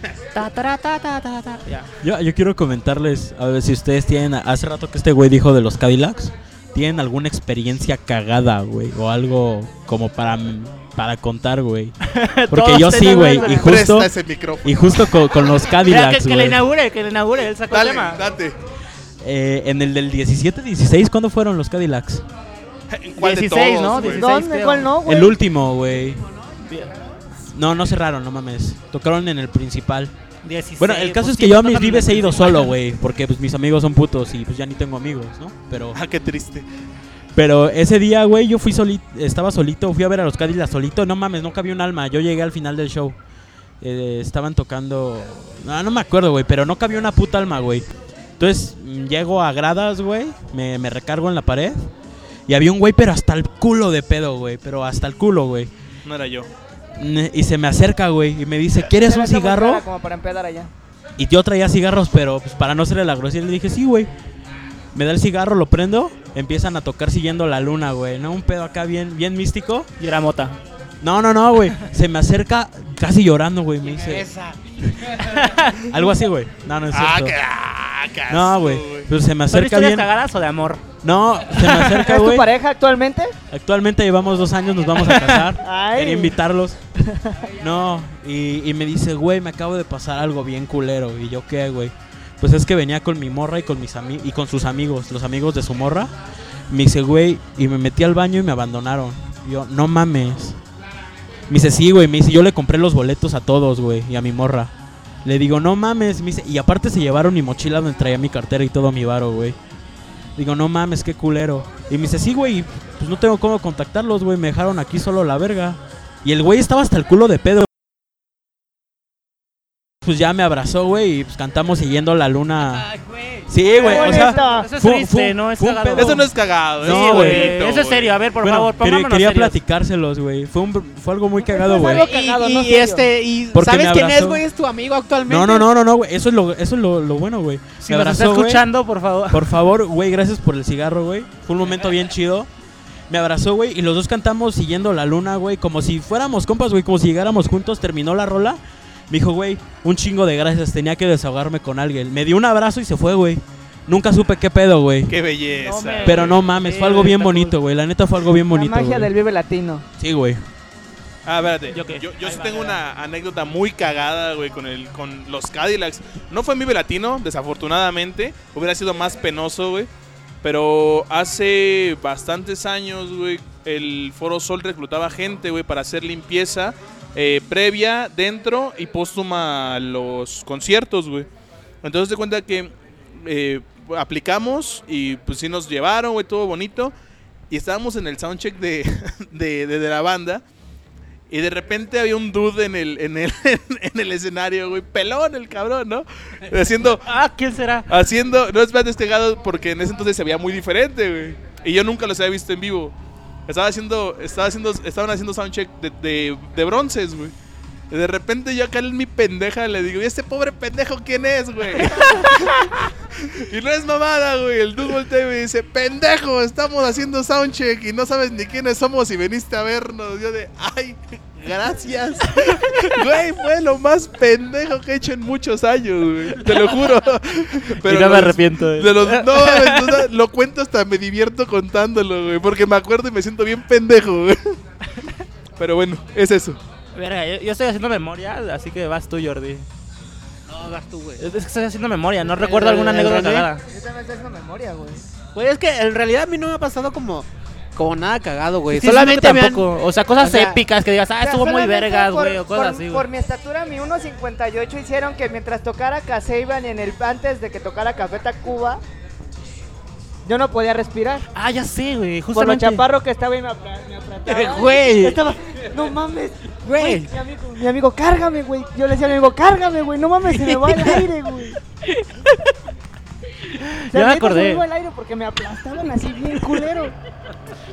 Ta, ta, ta, ta, ta. Ya. Yo, yo quiero comentarles, a ver si ustedes tienen, hace rato que este güey dijo de los Cadillacs, ¿tienen alguna experiencia cagada, güey? O algo como para, para contar, güey. Porque yo sí, güey. Y justo, Presta ese micrófono. y justo co- con, los Mira, que, Cadillacs, que le inaugure, que le inaugure, él sacó el Dale, tema. date. Eh, en el del 17-16, ¿cuándo fueron los Cadillacs? ¿En cuál 16, de todos, ¿no? güey? 16. ¿Dónde? creo. ¿Cuál no, güey? El último, güey. No, no cerraron, no mames. Tocaron en el principal. 16, Bueno, el caso pues es que yo a mis vives el he ido solo, güey. Porque pues mis amigos son putos y pues ya ni tengo amigos, ¿no? Pero, Ah, qué triste. Pero ese día, güey, yo fui solito, estaba solito, fui a ver a los Cadillacs solito. No mames, no cabía un alma. Yo llegué al final del show. Eh, estaban tocando... No, no me acuerdo, güey, pero no cabía una puta alma, güey. Entonces mm, llego a gradas, güey, me, me recargo en la pared. Y había un güey, pero hasta el culo de pedo, güey. Pero hasta el culo, güey. No era yo. Y se me acerca, güey, y me dice, ¿quieres un cigarro? clara Como para empedar allá. Y yo traía cigarros, pero pues, para no serle la grosera, le dije, sí, güey. Me da el cigarro, lo prendo, empiezan a tocar siguiendo la luna, güey. ¿No? Un pedo acá bien, bien místico. Y era mota. No, no, no, güey. Se me acerca casi llorando, güey. Me dice... Algo así, güey. No, no es Ah, cierto. qué, ah, qué No, güey. Pero se me ¿Son acerca bien... cagadas o de amor? No, se me acerca, ¿Es tu güey. pareja actualmente? Actualmente llevamos dos años, nos vamos a casar. Ay. Quería invitarlos. No, y, y me dice, güey, me acabo de pasar algo bien culero. Y yo, ¿qué, güey? Pues es que venía con mi morra y con, mis y con sus amigos, los amigos de su morra. Me dice, güey, y me metí al baño y me abandonaron. Yo, no mames. Me dice, sí, güey. Me dice, yo le compré los boletos a todos, güey, y a mi morra. Le digo, no mames. Me dice, y aparte se llevaron mi mochila donde traía mi cartera y todo mi varo, güey. Digo, no mames, qué culero. Y me dice, sí, güey, pues no tengo cómo contactarlos, güey. Me dejaron aquí solo la verga. Y el güey estaba hasta el culo de pedo. Pues ya me abrazó, güey, y pues cantamos siguiendo la luna. Sí, güey, o sea. Eso es triste, no es cagado. Eso no es cagado. No, güey. Eso es güey. serio, a ver, por bueno, favor, quería, pongámonos quería serios. platicárselos, güey. Fue, un- fue algo muy cagado, güey. Y, cagado, y- no y serio. este, y Porque ¿sabes quién es, abrazó. güey? ¿Es tu amigo actualmente? No, no, no, no, no, güey. Eso es lo, eso es lo, lo bueno, güey. Si me nos está abrazó, güey. escuchando, por favor. Por favor, güey, gracias por el cigarro, güey. Fue un momento bien chido. Me abrazó, güey, y los dos cantamos siguiendo la luna, güey, como si fuéramos compas, güey, como si llegáramos juntos. Terminó la rola. Me dijo, güey, un chingo de gracias, tenía que desahogarme con alguien. Me dio un abrazo y se fue, güey. Nunca supe qué pedo, güey. Qué belleza. No me- Pero no mames, fue algo bien bonito, güey. La neta fue algo bien La bonito. magia güey. del Vive Latino. Sí, güey. Ah, espérate. ¿Yo Yo, yo, sí va, tengo va. una anécdota muy cagada, güey, con, el, con los Cadillacs. No fue en Vive Latino, desafortunadamente. Hubiera sido más penoso, güey. Pero hace bastantes años, güey, el Foro Sol reclutaba gente, güey, para hacer limpieza eh, previa, dentro y póstuma a los conciertos, güey. Entonces te cuenta que eh, aplicamos y pues sí nos llevaron, güey, todo bonito. Y estábamos en el soundcheck de, de, de- de la banda. Y de repente había un dude en el, en el, en el escenario, güey. Pelón el cabrón, ¿no? Haciendo, Ah, ¿quién será? haciendo, no es más despegado porque en ese entonces se veía muy diferente, güey. Y yo nunca los había visto en vivo. Estaba haciendo, estaba haciendo, estaban haciendo soundcheck de, de, de bronces, güey. De repente yo acá en mi pendeja le digo, ¿y este pobre pendejo quién es, güey? y no es mamada, güey. El dude voltea me dice, pendejo, estamos haciendo soundcheck y no sabes ni quiénes somos y veniste a vernos. Yo de, ay, gracias. güey, fue lo más pendejo que he hecho en muchos años, güey. Te lo juro. y no me arrepiento. de- de los- no, sea, lo cuento hasta me divierto contándolo, güey. Porque me acuerdo y me siento bien pendejo, güey. Pero bueno, es eso. Verga, yo, yo estoy haciendo memoria, así que vas tú, Jordi. No, vas tú, güey. Es que estoy haciendo memoria, no ¿El- recuerdo alguna anécdota cagada. Yo también estoy haciendo memoria, güey. Güey, es que en realidad a mí no me ha pasado como, como nada cagado, güey. Sí, Solamente me han... O sea, cosas o sea, épicas que digas, ah, O sea, estuvo muy vergas, por- güey, o cosas por- así, Por güey. mi estatura, mi 1.58 hicieron que mientras tocara Caseiban en el antes de que tocara Café Tacuba, yo no podía respirar. Ah, ya sé, güey, Por lo justamente. chaparro que estaba y me, apla- me apretaba. Güey. Estaba, no mames. Güey. Mi amigo, mi amigo, cárgame, güey. Yo le decía a mi amigo, cárgame, güey. No mames, se me va el aire, güey. O sea, Ya me acordé. el aire porque me aplastaban así bien culero.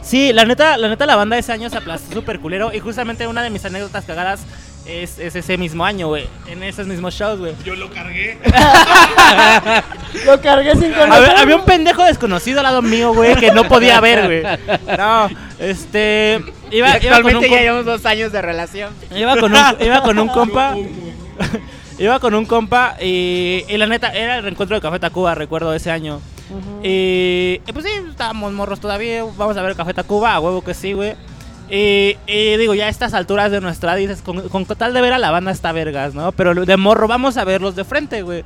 Sí, la neta, la neta, la banda ese año se aplastó súper culero. Y justamente una de mis anécdotas cagadas es, es ese mismo año, güey. En esos mismos shows, güey. Yo lo cargué. Lo cargué sin Había, conocer. había un pendejo desconocido al lado mío, güey, que no podía ver, güey. No, este. Iba, con un actualmente ya llevamos dos años de relación. Iba con un, iba con un compa. Iba con un compa y, y la neta era el reencuentro de Café Tacuba, recuerdo ese año. Y, y pues sí, estábamos morros todavía. Vamos a ver Café Tacuba, a huevo que sí, güey. Y, y digo, ya a estas alturas de nuestra dices, con, con tal de ver a la banda está vergas, ¿no? Pero de morro vamos a verlos de frente, güey.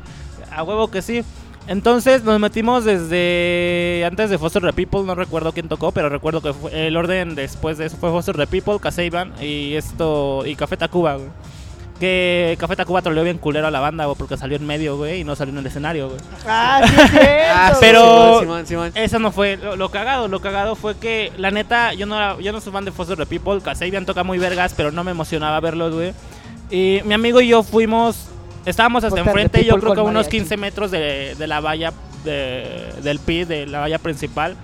A huevo que sí. Entonces nos metimos desde antes de Foster the People, no recuerdo quién tocó, pero recuerdo que fue- el orden después de eso fue Foster the People, Kasabian y esto y Café Tacuba, güey. Que Café Tacuba troleó bien culero a la banda, güey, porque salió en medio, güey, y no salió en el escenario, güey. Ah, sí, es cierto, Ah, sí, Pero- Simón, Simón, Simón. Eso no fue lo, lo cagado, lo cagado fue que la neta yo no era- yo no soy fan de Foster the People, Kasabian toca muy vergas, pero no me emocionaba verlos, güey. Y mi amigo y yo fuimos estábamos hasta Foster the enfrente, yo People creo que a con unos mariachi. 15 metros de, de la valla de- del PID, de la valla principal.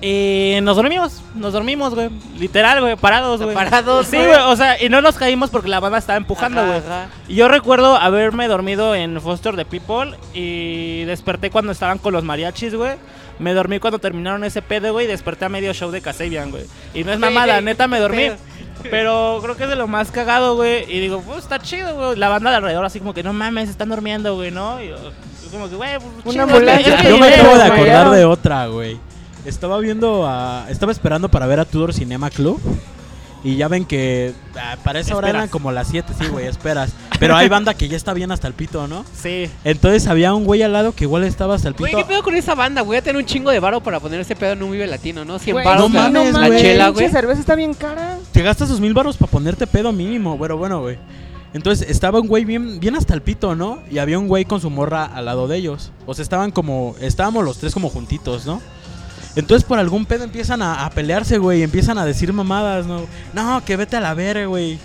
Y nos dormimos, nos dormimos, güey. Literal, güey, parados, güey. Parados, Sí, güey. o sea, y no nos caímos porque la banda estaba empujando, güey. Y yo recuerdo haberme dormido en Foster the People y desperté cuando estaban con los mariachis, güey. Me dormí cuando terminaron ese pedo, güey, y desperté a medio show de Kasabian, güey. Y no es mamada, neta me dormí. Pero creo que es de lo más cagado, güey. Y digo, pues está chido, güey. La banda de alrededor así como que no mames, están durmiendo, güey, ¿no? Y yo, como que, güey, pues Una chido, ambulancia Yo me acabo de acordar de otra, güey. Estaba viendo a. Estaba esperando para ver a Tudor Cinema Club. Y ya ven que ah, para esa hora Esperas. eran como las 7, sí, güey, esperas. Pero hay banda que ya está bien hasta el pito, ¿no? Sí. Entonces había un güey al lado que igual estaba hasta el Güey, pito. ¿qué pedo con esa banda? Voy a tener un chingo de varo para poner ese pedo en un Vive Latino, ¿no? 100 Güey, baros no la, mames, la güey. chela, pinche güey. cerveza está bien cara. Te gastas sus mil baros para ponerte pedo mínimo, pero bueno, güey. Entonces estaba un güey bien, bien hasta el pito, ¿no? Y había un güey con su morra al lado de ellos. O sea, estaban como. Estábamos los tres como juntitos, ¿no? Entonces por algún pedo empiezan a, a pelearse, güey. Empiezan a decir mamadas, ¿no? No, que vete a la verga, güey.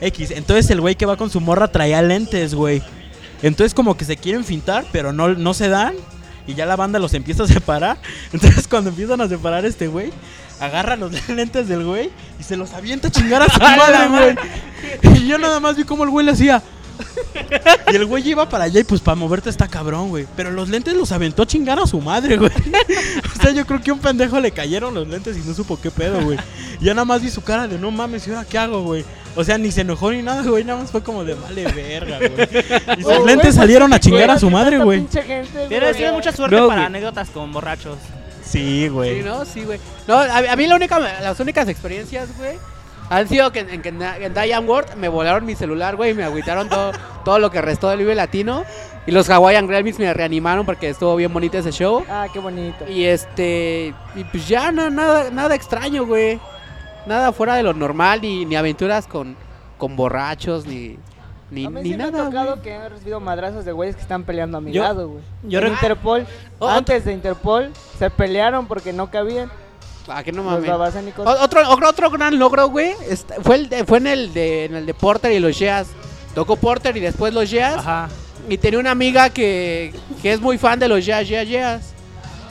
X. Entonces el güey que va con su morra traía lentes, güey. Entonces como que se quieren fintar, pero no, no se dan. Y ya la banda los empieza a separar. Entonces cuando empiezan a separar este güey, agarra los lentes del güey y se los avienta a chingar a su madre, güey. Y yo nada más vi cómo el güey le hacía. Y el güey iba para allá y pues para moverte está cabrón, güey. Pero los lentes los aventó a chingar a su madre, güey. O sea, yo creo que a un pendejo le cayeron los lentes y no supo qué pedo, güey. Y ya nada más vi su cara de no mames, ¿y ahora qué hago, güey? O sea, ni se enojó ni nada, güey. Nada más fue como de vale verga, güey. Y sus Güey, lentes pues, salieron a sí, chingar a su madre, güey. Tienes, mucha suerte No, para güey. anécdotas con borrachos. Sí, Sí, güey. ¿no? Sí, güey. No, a, a mí la única, las únicas experiencias, güey, han sido que en, que en, en Diane World me volaron mi celular, güey, y me agüitaron todo, todo lo que restó del Vive Latino. Y los Hawaiian Grammys me reanimaron porque estuvo bien bonito ese show. Ah, qué bonito. Y este, y pues ya no, nada, nada extraño, güey. Nada fuera de lo normal, ni, ni aventuras con, con borrachos, ni, ni, a mí ni sí me ha nada, tocado güey. que han recibido madrazos de güeyes que están peleando a mi Yo- lado, güey. yo en Interpol, Oh, antes de Interpol, se pelearon porque no cabían Ah, que no mames. Otro, otro, otro gran logro, güey, est- fue, el de- fue en el de, en el de Porter y los Jazz. Tocó Porter y después los Jazz. Ajá. Y tenía una amiga que, que es muy fan de los Jazz, Jazz, Jazz.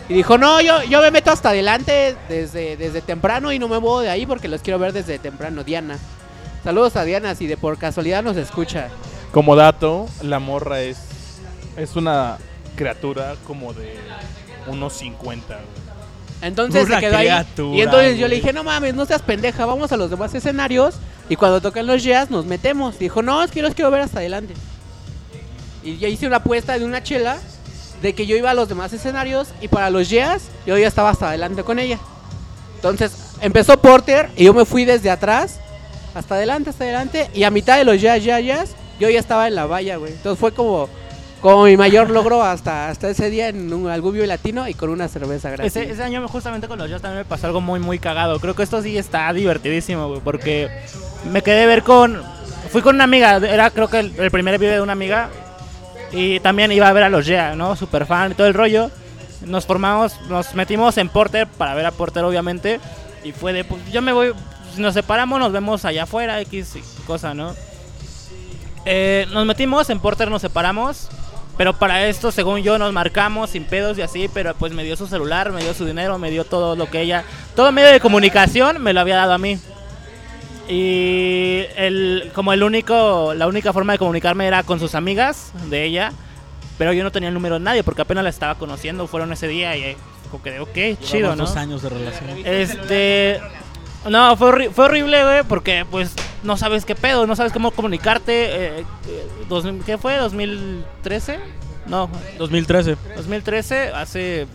Y dijo, no, yo, yo me meto hasta adelante desde, desde temprano y no me muevo de ahí porque los quiero ver desde temprano. Diana. Saludos a Diana si de por casualidad nos escucha. Como dato, la morra es, es una criatura como de unos 50, güey. Entonces Una se quedó ahí. Y entonces yo le dije, no mames, no seas pendeja, vamos a los demás escenarios. Y cuando tocan los jazz nos metemos. Dijo, no, es que yo los quiero ver hasta adelante. Y ya hice una apuesta de una chela de que yo iba a los demás escenarios y para los jazz yo ya estaba hasta adelante con ella. Entonces empezó Porter y yo me fui desde atrás hasta adelante, hasta adelante. Y a mitad de los jazz, jazz, jazz, yo ya estaba en la valla, güey. Entonces fue como, como mi mayor logro hasta, hasta ese día en un Vive latino y con una cerveza gratis. Ese, año justamente con los Jazz también me pasó algo muy muy cagado. Creo que esto sí está divertidísimo, porque me quedé ver con fui con una amiga, era creo que el, primer video de una amiga y también iba a ver a los Yeah, ¿no? Super fan y todo el rollo. Nos formamos, nos metimos en Porter para ver a Porter obviamente y fue de pues yo me voy, nos separamos nos vemos allá afuera X cosa, ¿no? Eh, nos metimos en Porter, nos separamos. Pero para esto, según yo, nos marcamos sin pedos y así. Pero pues me dio su celular, me dio su dinero, me dio todo lo que ella. Todo medio de comunicación me lo había dado a mí. Y el, como el único, la única forma de comunicarme era con sus amigas de ella. Pero yo no tenía el número de nadie porque apenas la estaba conociendo. Fueron ese día y como que, ok, chido, ¿no? dos años de relación. Este. No, fue, horri- fue horrible, güey, porque pues no sabes qué pedo, no sabes cómo comunicarte. eh, eh, dos ¿Qué fue? ¿2013? No, 2013. 2013, hace.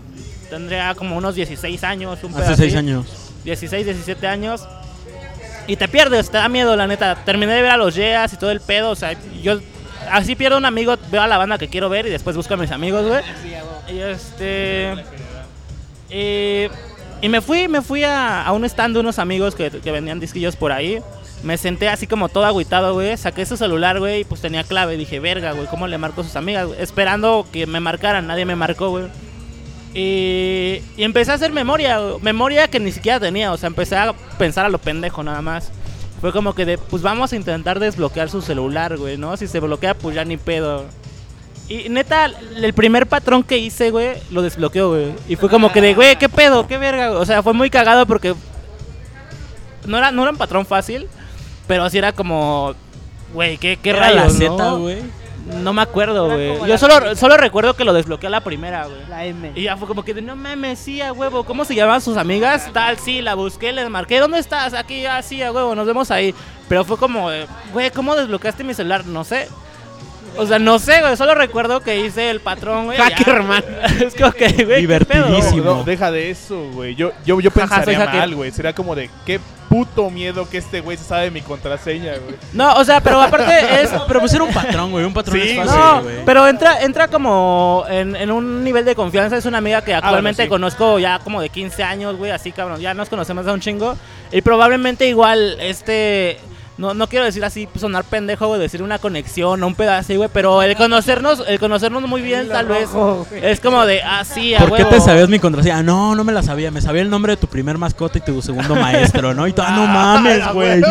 Tendría como unos 16 años. Un Hace así. seis años. 16, 17 años. Y te pierdes, te da miedo, la neta. Terminé de ver a los Yeas y todo el pedo. O sea, yo así pierdo un amigo, veo a la banda que quiero ver y después busco a mis amigos, güey. Y este. Y, y me fui, me fui a, a un stand de unos amigos que, que vendían disquillos por ahí. Me senté así como todo agüitado, güey. Saqué su celular, güey, y pues tenía clave. Dije, verga, güey, ¿cómo le marco a sus amigas? Esperando que me marcaran, nadie me marcó, güey. Y, y empecé a hacer memoria, memoria que ni siquiera tenía. O sea, empecé a pensar a lo pendejo nada más. Fue como que de, pues vamos a intentar desbloquear su celular, güey, ¿no? Si se bloquea, pues ya ni pedo. Y neta, el primer patrón que hice, güey, lo desbloqueó, güey. Y fue como que de, güey, ¿qué pedo? ¿Qué verga? güey? O sea, fue muy cagado porque no era, no era un patrón fácil, pero así era como, güey, ¿qué, qué Era la rayos, Z, no? güey. No me acuerdo, güey. Yo la solo, solo recuerdo que lo desbloqueé a la primera, güey. La M. Y ya fue como que, de, no mames, sí, a huevo. ¿Cómo se llamaban sus amigas? Tal, sí, la busqué, les marqué. ¿Dónde estás? Aquí, ah, sí, a huevo, nos vemos ahí. Pero fue como, eh, güey, ¿cómo desbloqueaste mi celular? No sé. O sea, no sé, güey. Solo recuerdo que hice el patrón, güey. Hackerman. es como que, güey, ¿qué pedo? Divertidísimo. No, no, deja de eso, güey. Yo, yo, yo Ajá, pensaría mal, güey. Sería como de qué puto miedo que este güey se sabe mi contraseña, güey. No, o sea, pero aparte es... Pero pues era un patrón, güey. Un patrón Sí, es güey. fácil, No, güey. pero entra, entra como en, en un nivel de confianza. Es una amiga que actualmente sí. conozco ya como de 15 años, güey. Así, cabrón. Ya nos conocemos de un chingo. Y probablemente igual, este. No, no quiero decir así, sonar pendejo, güey, decir una conexión o un pedazo así, güey. Pero el conocernos, el conocernos muy bien, tal vez. Es como de, ah, sí, a ¿Por qué te sabías mi contraseña? Ah, No, no me la sabía. Me sabía el nombre de tu primer mascota y tu segundo maestro, ¿no? Y tú, ah, no mames, güey.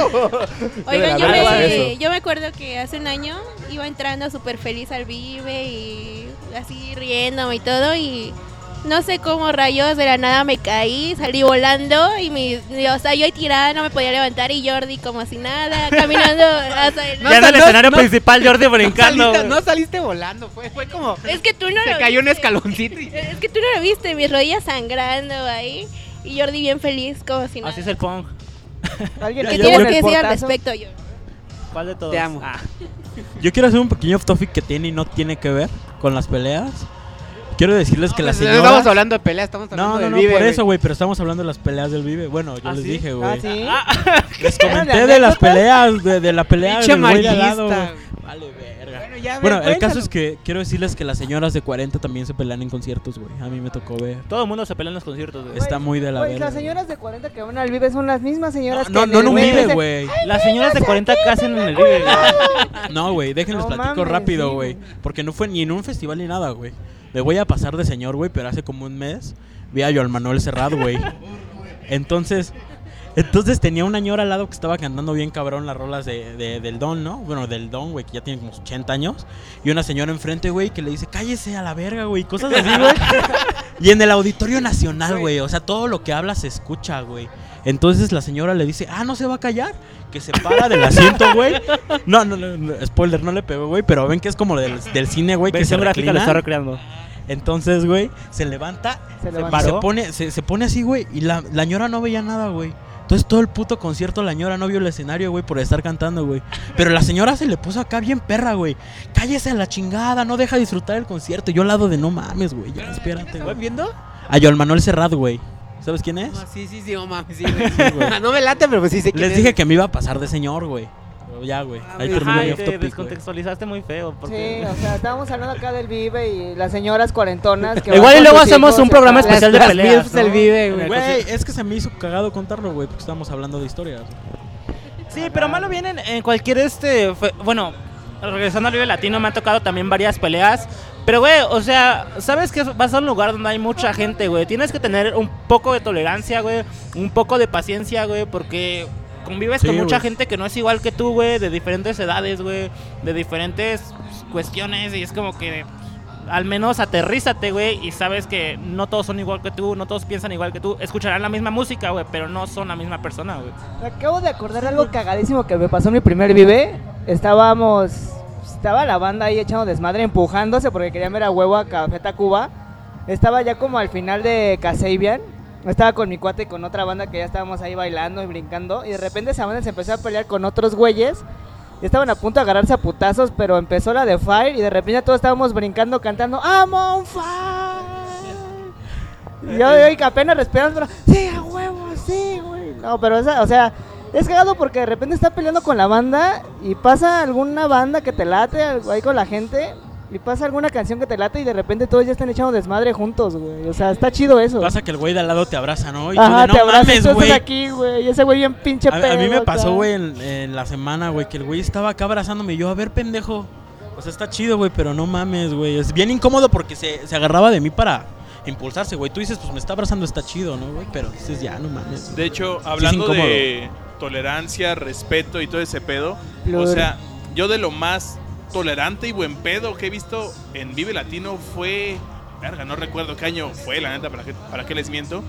Oigan, yo me, yo me acuerdo que hace un año iba entrando súper feliz al Vive y así riéndome y todo y no sé cómo rayos de la nada me caí, salí volando y mi, o sea, yo ahí tirada no me podía levantar y Jordi como si nada, caminando hasta el... No, Ya en el no, escenario no. principal, Jordi brincando. saliste, no saliste volando, fue, fue como. Es que tú no Se lo cayó un viste. escaloncito y. Es que tú no lo viste, mis rodillas sangrando ahí y Jordi bien feliz como si nada. Así es el punk. ¿Alguien ¿Qué tienes que decir al respecto, Jordi? ¿Cuál de todos? Te amo. Ah. Yo quiero hacer un pequeño off topic que tiene y no tiene que ver con las peleas. Quiero decirles que la No señora... estamos hablando de pelea, estamos hablando No, no, del no, Vive, por eso, güey, pero estamos hablando de las peleas del Vive. Bueno, yo ¿Ah, les sí? dije, Ah, güey. sí. Les ¿Eran comenté de las peleas, de, de la pelea Pinche del güey de al lado. machista. Vale, verga. Bueno, ya, Bueno, ver, el caso es que quiero decirles que las señoras de 40 también se pelean en conciertos, güey. A mí me tocó ver. Todo el mundo se pelea en los conciertos, güey. Está muy de la Güey, verga. las señoras de 40 que van al Vive son las mismas señoras No, que no, no, no Vive güey. Las señoras de 40 casi en el Vive, güey. No, güey, déjenles No platico rápido, güey. Porque no fue ni en un festival ni nada, güey. Me voy a pasar de señor, güey, pero hace como un mes vi a Joel Manuel Serrat, güey. Entonces, entonces tenía una ñora al lado que estaba cantando bien cabrón las rolas de, de- del Don, ¿no? Bueno, del Don, güey, que ya tiene como 80 años. Y una señora enfrente, güey, que le dice, cállese a la verga, güey. Cosas así, güey. y en el Auditorio Nacional, güey. O sea, todo lo que habla se escucha, güey. Entonces la señora le dice, ah, no se va a callar. Que se para del asiento, güey. No, no, no, no, spoiler, no le pegó, güey. Pero ven que es como del, del cine, güey, que se gráfica lo reclina. está recreando. Entonces, güey, se levanta, Se se, levanta. se pone, se, se pone así, güey, y la, la ñora no veía nada, güey. Entonces todo el puto concierto la ñora no vio el escenario, güey, por estar cantando, güey. Pero la señora se le puso acá bien perra, güey. Cállese a la chingada, no deja disfrutar el concierto. Y Yo al lado de no mames, güey, ya espérate, ¿Están güey. viendo? A Joel Manuel Serrat, güey. ¿Sabes quién es? No, sí, sí, sí, no mames, sí, güey. no me late, pero pues sí sé quién Les es. dije que me iba a pasar de señor, güey. Pero ya, güey. Ahí Ajá, terminó mi off te topic, güey. descontextualizaste muy feo. Sí, Porque... o sea, estábamos hablando acá del Vive y las señoras cuarentonas que Igual y luego hacemos un programa especial de las peleas. del ¿no? Vive, güey. Güey, es que se me hizo cagado contarlo, güey, porque estamos hablando de historias. Sí, pero malo viene en, en cualquier este. fue- bueno, regresando al Vive Latino, me ha tocado también varias peleas. Pero, güey, o sea, sabes que vas a un lugar donde hay mucha gente, güey. Tienes que tener un poco de tolerancia, güey. Un poco de paciencia, güey, porque convives Sí, con mucha gente que no es igual que tú, güey. De diferentes edades, güey. De diferentes cuestiones. Y es como que. Al menos aterrízate, güey, y sabes que no todos son igual que tú, no todos piensan igual que tú. Escucharán la misma música, güey, pero no son la misma persona, güey. Me acabo de acordar algo cagadísimo que me pasó en mi primer Vive. Estábamos. Estaba la banda ahí echando desmadre, empujándose porque querían ver a huevo a Café Tacuba. Estaba ya como al final de Casabian. Estaba con mi cuate y con otra banda que ya estábamos ahí bailando y brincando. Y de repente esa banda se empezó a pelear con otros güeyes. Y estaban a punto de agarrarse a putazos, pero empezó la de Fire y de repente todos estábamos brincando, cantando I'm on fire. Y yo, yo apenas respirando, sí, a huevo, sí, güey. No, pero esa, o sea, Es cagado porque de repente está peleando con la banda y pasa alguna banda que te late ahí con la gente y pasa alguna canción que te late y de repente todos ya están echando desmadre juntos, güey. O sea, está chido eso. Pasa que el güey de al lado te abraza, ¿no? Y tú Ajá, de, no te abrazas mames, tú estás güey. aquí, güey. Y ese güey bien pinche A, a mí me pasó, güey, en, en la semana, güey, que el güey estaba acá abrazándome. y Yo, a ver, pendejo. O sea, está chido, güey, pero no mames, güey. Es bien incómodo porque se, se agarraba de mí para impulsarse, güey. Tú dices, pues me está abrazando, está chido, ¿no, güey? Pero dices, ya, no mames. De hecho, hablando de tolerancia, respeto y todo ese pedo, o sea, yo de lo más tolerante y buen pedo que he visto en Vive Latino fue, verga, no recuerdo qué año fue, la neta, para qué, para qué les miento,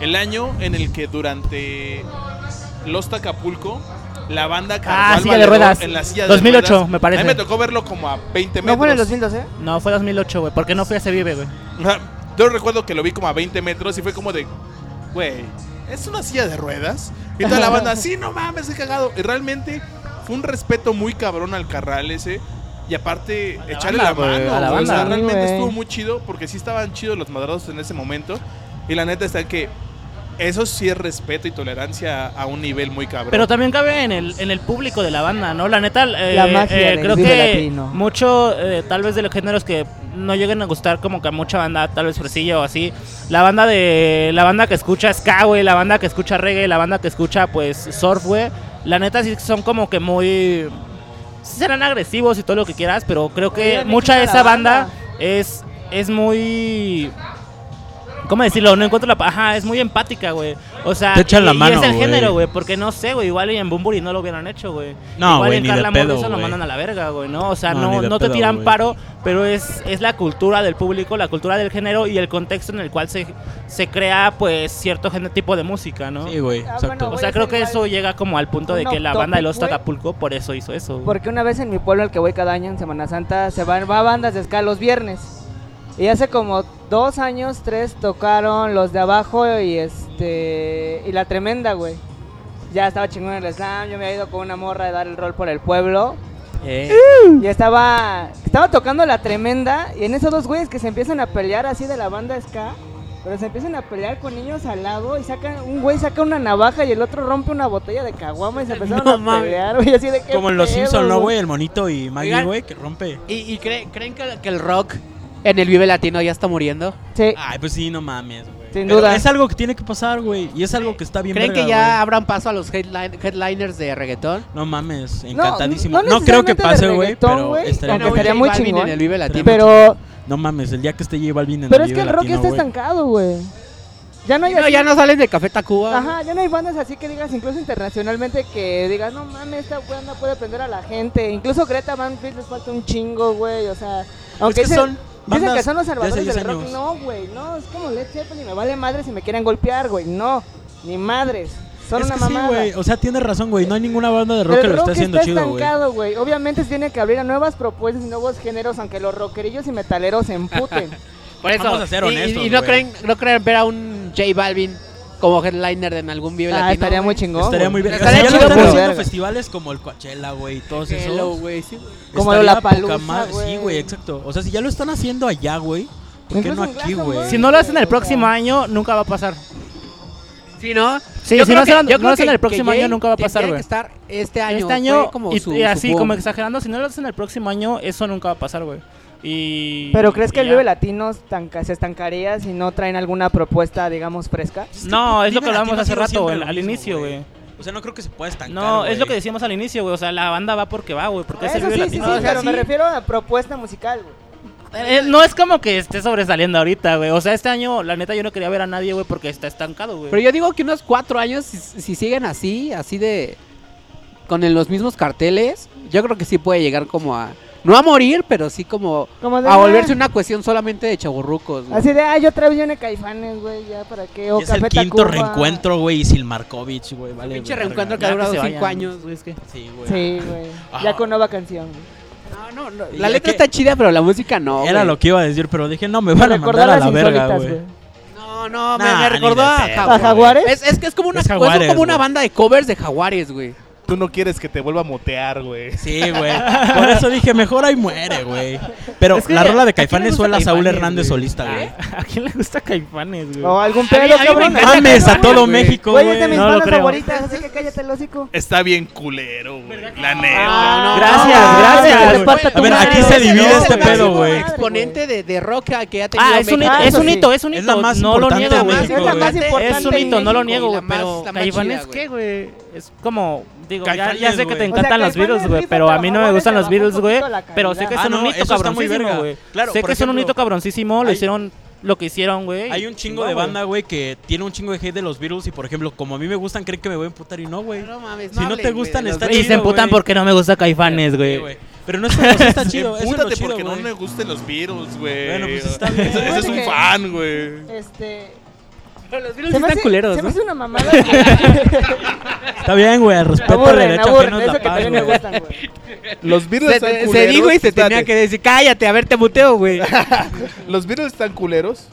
el año en el que durante Los Acapulco la banda cargó Ah, al silla de ruedas. en la silla 2008, de ruedas. me parece. A mí me tocó verlo como a 20 metros. ¿No fue en el 2012? No, fue 2008, güey. Porque no fui a ese vive, güey. Yo recuerdo que lo vi como a 20 metros y fue como de, güey, ¿es una silla de ruedas? Y toda la banda, sí, no mames, he cagado. Y realmente fue un respeto muy cabrón al carral ese. Y aparte, la echarle banda, la mano. a la güey. O sea, banda. realmente estuvo muy chido porque sí estaban chidos los madrazos en ese momento. Y la neta está que eso sí es respeto y tolerancia a un nivel muy cabrón. Pero también cabe en el, en el público de la banda, ¿no? La neta, eh, La magia eh, creo que Latino. mucho, eh, tal vez de los géneros que no lleguen a gustar como que a mucha banda, tal vez fresillo o así. La banda de la banda que escucha ska, güey, la banda que escucha reggae, la banda que escucha pues surf, güey. La neta sí son como que muy serán agresivos y todo lo que quieras, pero creo que mucha de esa banda banda. es es muy ¿Cómo decirlo? No encuentro la... Ajá, es muy empática, güey. O sea, Te echan y, la y mano, es el güey. género, güey. Porque no sé, güey. Igual y en Bumburi no lo hubieran hecho, güey. No, Igual güey, en ni de Carla pedo, Morrison lo güey. mandan a la verga, güey, ¿no? O sea, No, no, ni de no te pedo, tiran güey. paro, pero es, es la cultura del público, la cultura del género y el contexto en el cual se, se crea, pues, cierto género, tipo de música, ¿no? Sí, güey, Ah, exacto. bueno, O sea, creo que eso llega como al punto de Un que la banda de Los güey. Acapulco por eso hizo eso. güey. Porque una vez en mi pueblo al que voy cada año en Semana Santa se van va a bandas de ska los viernes. Y hace como dos años, tres tocaron los de abajo y este y la tremenda, güey. Ya estaba chingón el slam, yo me había ido con una morra de dar el rol por el pueblo. Eh, Y estaba estaba tocando la tremenda y en esos dos güeyes que se empiezan a pelear así de la banda ska, pero se empiezan a pelear con niños al lado y sacan un güey saca una navaja y el otro rompe una botella de caguama y se empezaron No a mames. pelear, güey, así de qué Como en Los Simpsons, ¿no, güey? El monito y Maggie, güey, que rompe. ¿Y, y cree- creen que, que el rock en el Vive Latino ya está muriendo? Sí. Ay, pues sí, no mames, güey. Sin Pero duda. Es algo que tiene que pasar, güey. Y es algo que está bien ¿Creen verga, que ya güey. abran paso a los headline- headliners de reggaetón? No mames, encantadísimo. no No, creo que pase, güey, pero estaría Bueno, muy chingón. en el Vive Latino. Pero, No mames, el día que esté J Balvin en pero el es que el rock está güey. estancado, güey. Ya no hay No, así- ya no salen de Café Tacuba. Ajá, ya no hay bandas así que digas, incluso internacionalmente, que digas, no mames, esta banda puede aprender a la gente. Incluso Greta Van Fleet les falta un chingo, güey. O sea, aunque que dicen, son dicen que son los salvadores 10 del rock. años. No, güey, no, es como Led Zeppelin, me vale madre si me quieren golpear, güey. No, ni madres. Son es una que sí, güey. O sea, tienes razón, güey. No hay ninguna banda de rock el que lo rock esté haciendo está chido, güey. estancado, güey. Obviamente se tiene que abrir a nuevas propuestas y nuevos géneros, aunque los rockerillos y metaleros se emputen. Por eso. Vamos a ser honestos, Y, y no, creen, no creen ver a un J Balvin como headliner en algún Vive ah, estaría muy chingón. Estaría muy bien. Estaría chido, están haciendo verga. festivales como el Coachella, güey, y todos Hello, esos. güey, sí, güey. Como madre. güey. Sí, güey, exacto. O sea, si ya lo están haciendo allá, güey, ¿por qué no aquí, güey? si no lo hacen el próximo año, nunca va a pasar. Sí, ¿no? Sí, Yo si creo no que- yo no creo lo hacen que- el próximo año, nunca va a pasar, güey. que estar este año. Este año, como y, su- y así su como exagerando, si no lo hacen el próximo año, eso nunca va a pasar, güey. Y. Pero ¿crees que el. Vive Latino estanca- se estancaría si no traen alguna propuesta, digamos, fresca? No, es lo que hablábamos Latino hace rato, güey, al inicio, güey. O sea, no creo que se pueda estancar. No, es lo que decíamos al inicio, güey. O sea, la banda va porque va, güey. Porque es el Vive sí, sí, sí, Latino. O sea, pero me refiero a propuesta musical, güey. Eh, no es como que esté sobresaliendo ahorita, güey. O sea, este año, la neta, yo no quería ver a nadie, güey, porque está estancado, güey. Pero yo digo que unos cuatro años, si, si siguen así, así de... Con el- los mismos carteles, yo creo que sí puede llegar como a... No a morir, pero sí como Como de, a volverse una cuestión solamente de chaburrucos. güey. Así de, ah, yo otra vez viene Caifanes, güey, ya para qué. O Y es el quinto Tacuba. reencuentro, güey, y Silmarkovich, güey. Vale, Pinche reencuentro que ha durado se cinco vayan, años. güey, es que- Sí, güey. Sí, güey. Ah. Ya con nueva canción. güey. No, no, no. La letra que- está chida, pero la música no. Era güey. lo que iba a decir, pero dije, no, me Me van a recordar mandar a las la verga, güey. No, no, me, Nah, me ni recordó a. Jaguares. ¿A Jaguares? Es, es que es como una, Es como una banda de covers de Jaguares, güey. Tú no quieres que te vuelva a motear, güey. Sí, güey. Por eso dije, mejor ahí muere, güey. Pero Es que, la rola ¿a de Caifanes fue la Saúl Hernández solista, güey. ¿A quién le gusta Caifanes, güey? O algún A pedo, a cabrón. Mames, a todo. México, Güey, güey. es de mis No bandas favoritas, así que cállate el hocico. Está bien culero, güey. La neta. Ah, no, Gracias, no, gracias. A ver, aquí se divide este pedo, güey. Exponente de, de rock que ha tenido Ah, es un, hito, es un hito, es un Es hito. la más no lo importante niego, güey. Es la güey. más importante. Es un hito, no lo niego, güey. Pero Caifanes. ¿qué, güey? Es como. Digo, ya, sé que te encantan O sea, los Beatles, güey. Pero a mí no me gustan los Beatles, güey. Pero sé que son Ah, un no, hito cabroncísimo, güey. Claro, Sé que son un hito cabroncísimo. Lo hay- hicieron lo que hicieron, güey. Hay un chingo de banda, güey, que tiene un chingo de hate de los Beatles y, por ejemplo, como a mí me gustan, creen que me voy a emputar y no, güey. No mames, Si no te hablen, gustan, está los Y chido, se emputan porque no me gusta Caifanes, güey. güey. Pero no es por eso está chido. Eso es chido, porque no güey. me gusten los Beatles, güey. Bueno, pues está bien. Ese, es un que- fan, güey. Este. Pero los Beatles Se me están hace, culeros, se me ¿no? hace una mamada. que- Está bien, güey. Respeto el Aburren, derecho aburren. ajeno es Eso la que paz, me gustan, güey. Los Beatles Se, están se culeros. dijo y se tenía que decir, cállate, a ver, te muteo, güey. Los Beatles están culeros.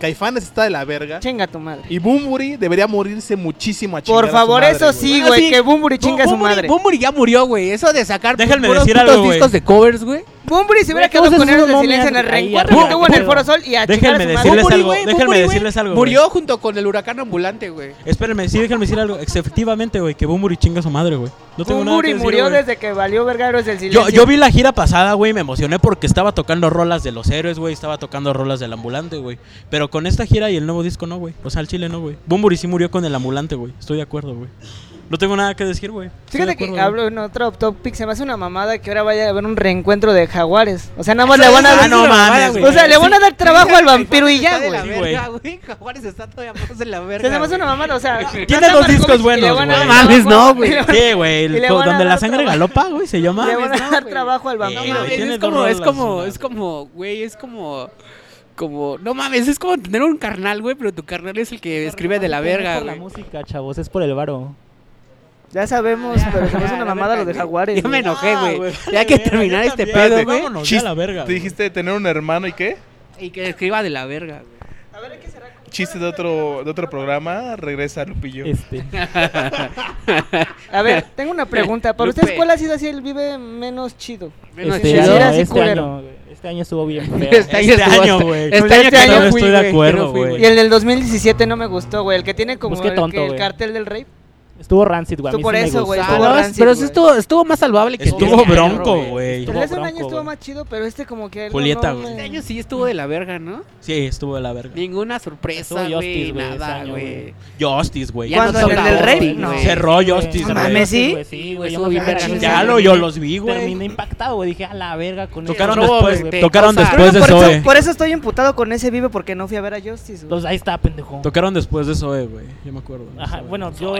Caifanes está de la verga. Chinga tu madre. Y Bumburi debería morirse muchísimo a chingar Por a su favor, madre, eso sí, Bueno, güey. sí. Que Bumburi chinga a su Bumburi- madre. Bumburi ya murió, güey. Eso de sacar Déjenme puros decir putos algo, güey. discos de covers, güey. Bumburi se hubiera quedado con esos él de momias silencio en el ahí reencuentro arriba, que tuvo en el. Foro Sol y a Déjenme chingar a su decirles madre. Bumburi, algo, güey, déjenme Bumburi, güey, decirles algo, güey. Murió junto con el huracán ambulante, güey. Espérenme, sí, déjenme decir algo. Efectivamente, güey, que Bumburi chinga a su madre, güey. No tengo nada Bumburi que decir, murió güey. desde que valió vergaros del silencio. Yo, yo vi la gira pasada, güey, me emocioné porque estaba tocando rolas de los héroes, güey, estaba tocando rolas del ambulante, güey. Pero con esta gira y el nuevo disco no, güey. O sea, el chile no, güey. Bumburi sí murió con el ambulante, güey. Estoy de acuerdo, güey. No tengo nada que decir, güey. Fíjate de que hablo en otro topic, se me hace una mamada que ahora vaya a haber un reencuentro de jaguares. O sea, nada más le van a Ah, dar. no mames, O sea, le van a dar trabajo al vampiro y ya, güey. Jaguares está todavía más de la verga. Se me hace una mamada, o sea. Tiene dos discos buenos, güey. No mames, no, güey. Sí, güey, donde la sangre galopa, güey, se llama. Le van a dar trabajo al vampiro. es como, es como, güey, es como, como, no mames, es como tener un carnal, güey, pero tu carnal es el que escribe de la verga, por la güey. música, chavos, es por el varo. Ya sabemos, pero Ya, una la mamada lo de güey. jaguares. Ya me güey. enojé, güey. güey, Ya hay que verga, terminar yo este también, pedo, güey, güey. vámonos ya a la verga. Te güey. dijiste tener un hermano y qué? Y que escriba de la verga, güey. Chiste de otro, de otro programa. Regresa Lupillo. Este. A ver, tengo una pregunta. ¿Para Lupe. ustedes cuál ha sido así el vive menos chido? Menos Este, chido. Sí, año, era así este año, este año estuvo bien feo. Este año, Este estuvo año, güey. Este año este año no estoy de güey, acuerdo, no güey. Y el del 2017 no me gustó, güey. El que tiene como Pues el, tonto, que- el güey. cartel del rey. Estuvo rancid, güey. mí por eso, güey. Ah, estuvo rancid, pero sí estuvo, estuvo más salvable que Estuvo bronco, güey. Estuvo año estuvo más chido, pero este como que... Julieta, no güey. Este año sí estuvo de la verga, ¿no? Sí, estuvo de la verga. Ninguna sorpresa, Estuvo güey, Justice, güey, ese nada, güey. Justice, güey. No ¿En el Rey? No. Cerró Justice, güey. mames, ¿sí? Sí, güey. Estuvo. Ya lo, yo los vi, güey. Terminé impactado, güey. Dije, a la verga con Tocaron eso. después, tocaron después de Zoe. eso, por eso estoy imputado con ese vive porque no fui a ver a Justice, güey. Entonces ahí está, pendejo. Tocaron después de Zoe, güey. Yo me acuerdo. Ajá, bueno, yo,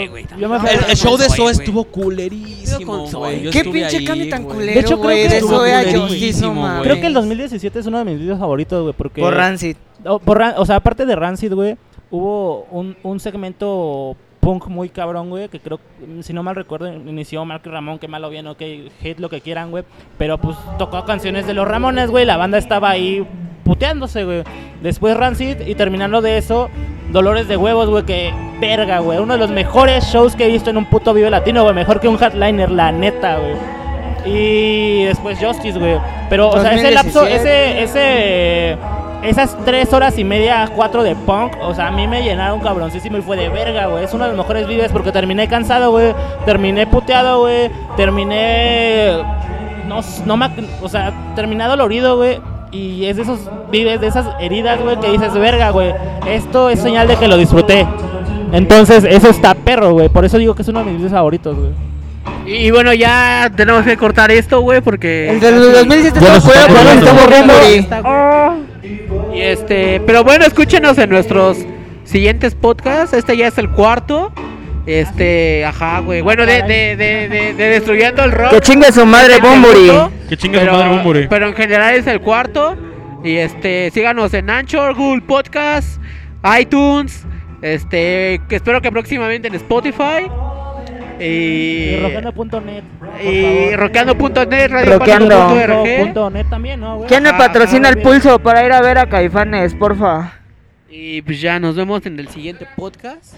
El, el show de Zoe, estuvo culerísimo, Zoe. güey. Yo ¿Qué estuve pinche ahí, cambio tan güey. culero, De hecho, creo güey, que de estuvo Zoe a culerísimo, güey. Creo que el 2017 es uno de mis videos favoritos, güey, porque... Por Rancid. Por Ran- o sea, aparte de Rancid, güey, hubo un, un segmento punk muy cabrón, güey, que creo, si no mal recuerdo, inició Mark Ramón, que malo bien, ok, hate lo que quieran, güey, pero pues tocó canciones de los Ramones, güey, la banda estaba ahí puteándose, güey. Después Rancid y terminando de eso, Dolores de Huevos, güey, que verga, güey, uno de los mejores shows que he visto en un puto Vive Latino, güey, mejor que un headliner, la neta, güey. Y después Justice, güey. Pero, o sea, ese lapso, 2017. ese, ese, esas tres horas y media, cuatro de punk, o sea, a mí me llenaron cabroncísimo y fue de verga, güey. Es uno de los mejores vives porque terminé cansado, güey. Terminé puteado, güey. Terminé. No, no me. O sea, terminé dolorido, güey. Y es de esos vives, de esas heridas, güey, que dices, verga, güey. Esto es señal de que lo disfruté. Entonces, eso está perro, güey. Por eso digo que es uno de mis videos favoritos, güey. Y, y bueno, ya tenemos que cortar esto, güey, porque... El del 2017 Ya estuvo nos culero, está pero lo está corriendo. borrando. Y este, pero bueno, escúchenos en nuestros siguientes podcasts. Este ya es el cuarto. Este, ajá, güey. Bueno, de, de, de, de, de Destruyendo el Rock. Que chingue su madre, Es el Bumburi. Que chingue su madre Bumburi. Pero en general es el cuarto. Y este, síganos en Anchor, Google Podcast, iTunes. Este, que espero que próximamente en Spotify. Y, Y rockando.net. y rockeando.net, Rockeando. radiopánico.org. Punto net también, ¿no, güey? ¿Quién me Ajá, patrocina el pulso para ir a ver a Caifanes, porfa? Y pues ya nos vemos en el siguiente podcast.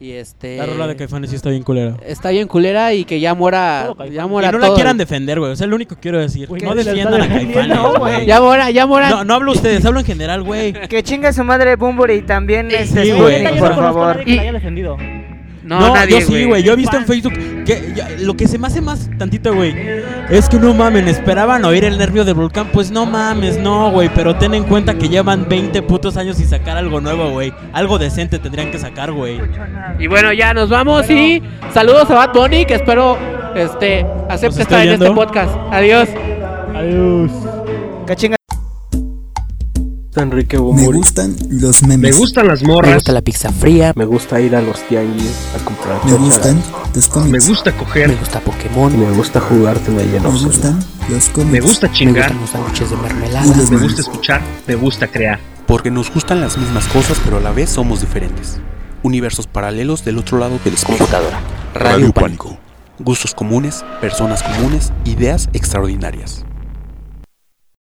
Y este. La rola de Caifanes sí está bien culera. Está bien culera y que ya muera. Ya Y muera no la quieran defender, güey. O sea, es lo único que quiero decir. Güey, no defiendan a Caifanes. güey. Ya muera, ya muera. No, no hablo ustedes, hablo en general, güey. Que chinga su madre Bumburi y también este sí, yo por no a favor. nadie No, No, nadie, yo sí, güey. Yo he visto en. Facebook que ya- lo que se me hace más tantito, güey, es que no mamen, esperaban oír el nervio del volcán. Pues no mames, no, güey. Pero ten en cuenta que llevan 20 putos años y sacar algo nuevo, güey. Algo decente tendrían que sacar, güey. Y bueno, ya nos vamos y saludos a Bad Bunny, que espero este acepte ¿Nos está estar en este podcast. Adiós. Adiós. Chinga Enrique Me gustan los memes. Me gustan las morras. la pizza fría, Me gusta ir a los tianguis a comprar Me gustan los Me cómics. gusta coger. gusta Pokémon, Me gusta jugarte una Me gustan los cómics. Me gusta chingar. los sándwiches de Y mermelada. los Me memes. gusta escuchar. Me gusta crear. Porque nos gustan las mismas cosas, pero a la vez somos diferentes. Universos paralelos del otro lado del espejo. Computadora. Radio Pánico. Gustos comunes, personas comunes, ideas extraordinarias.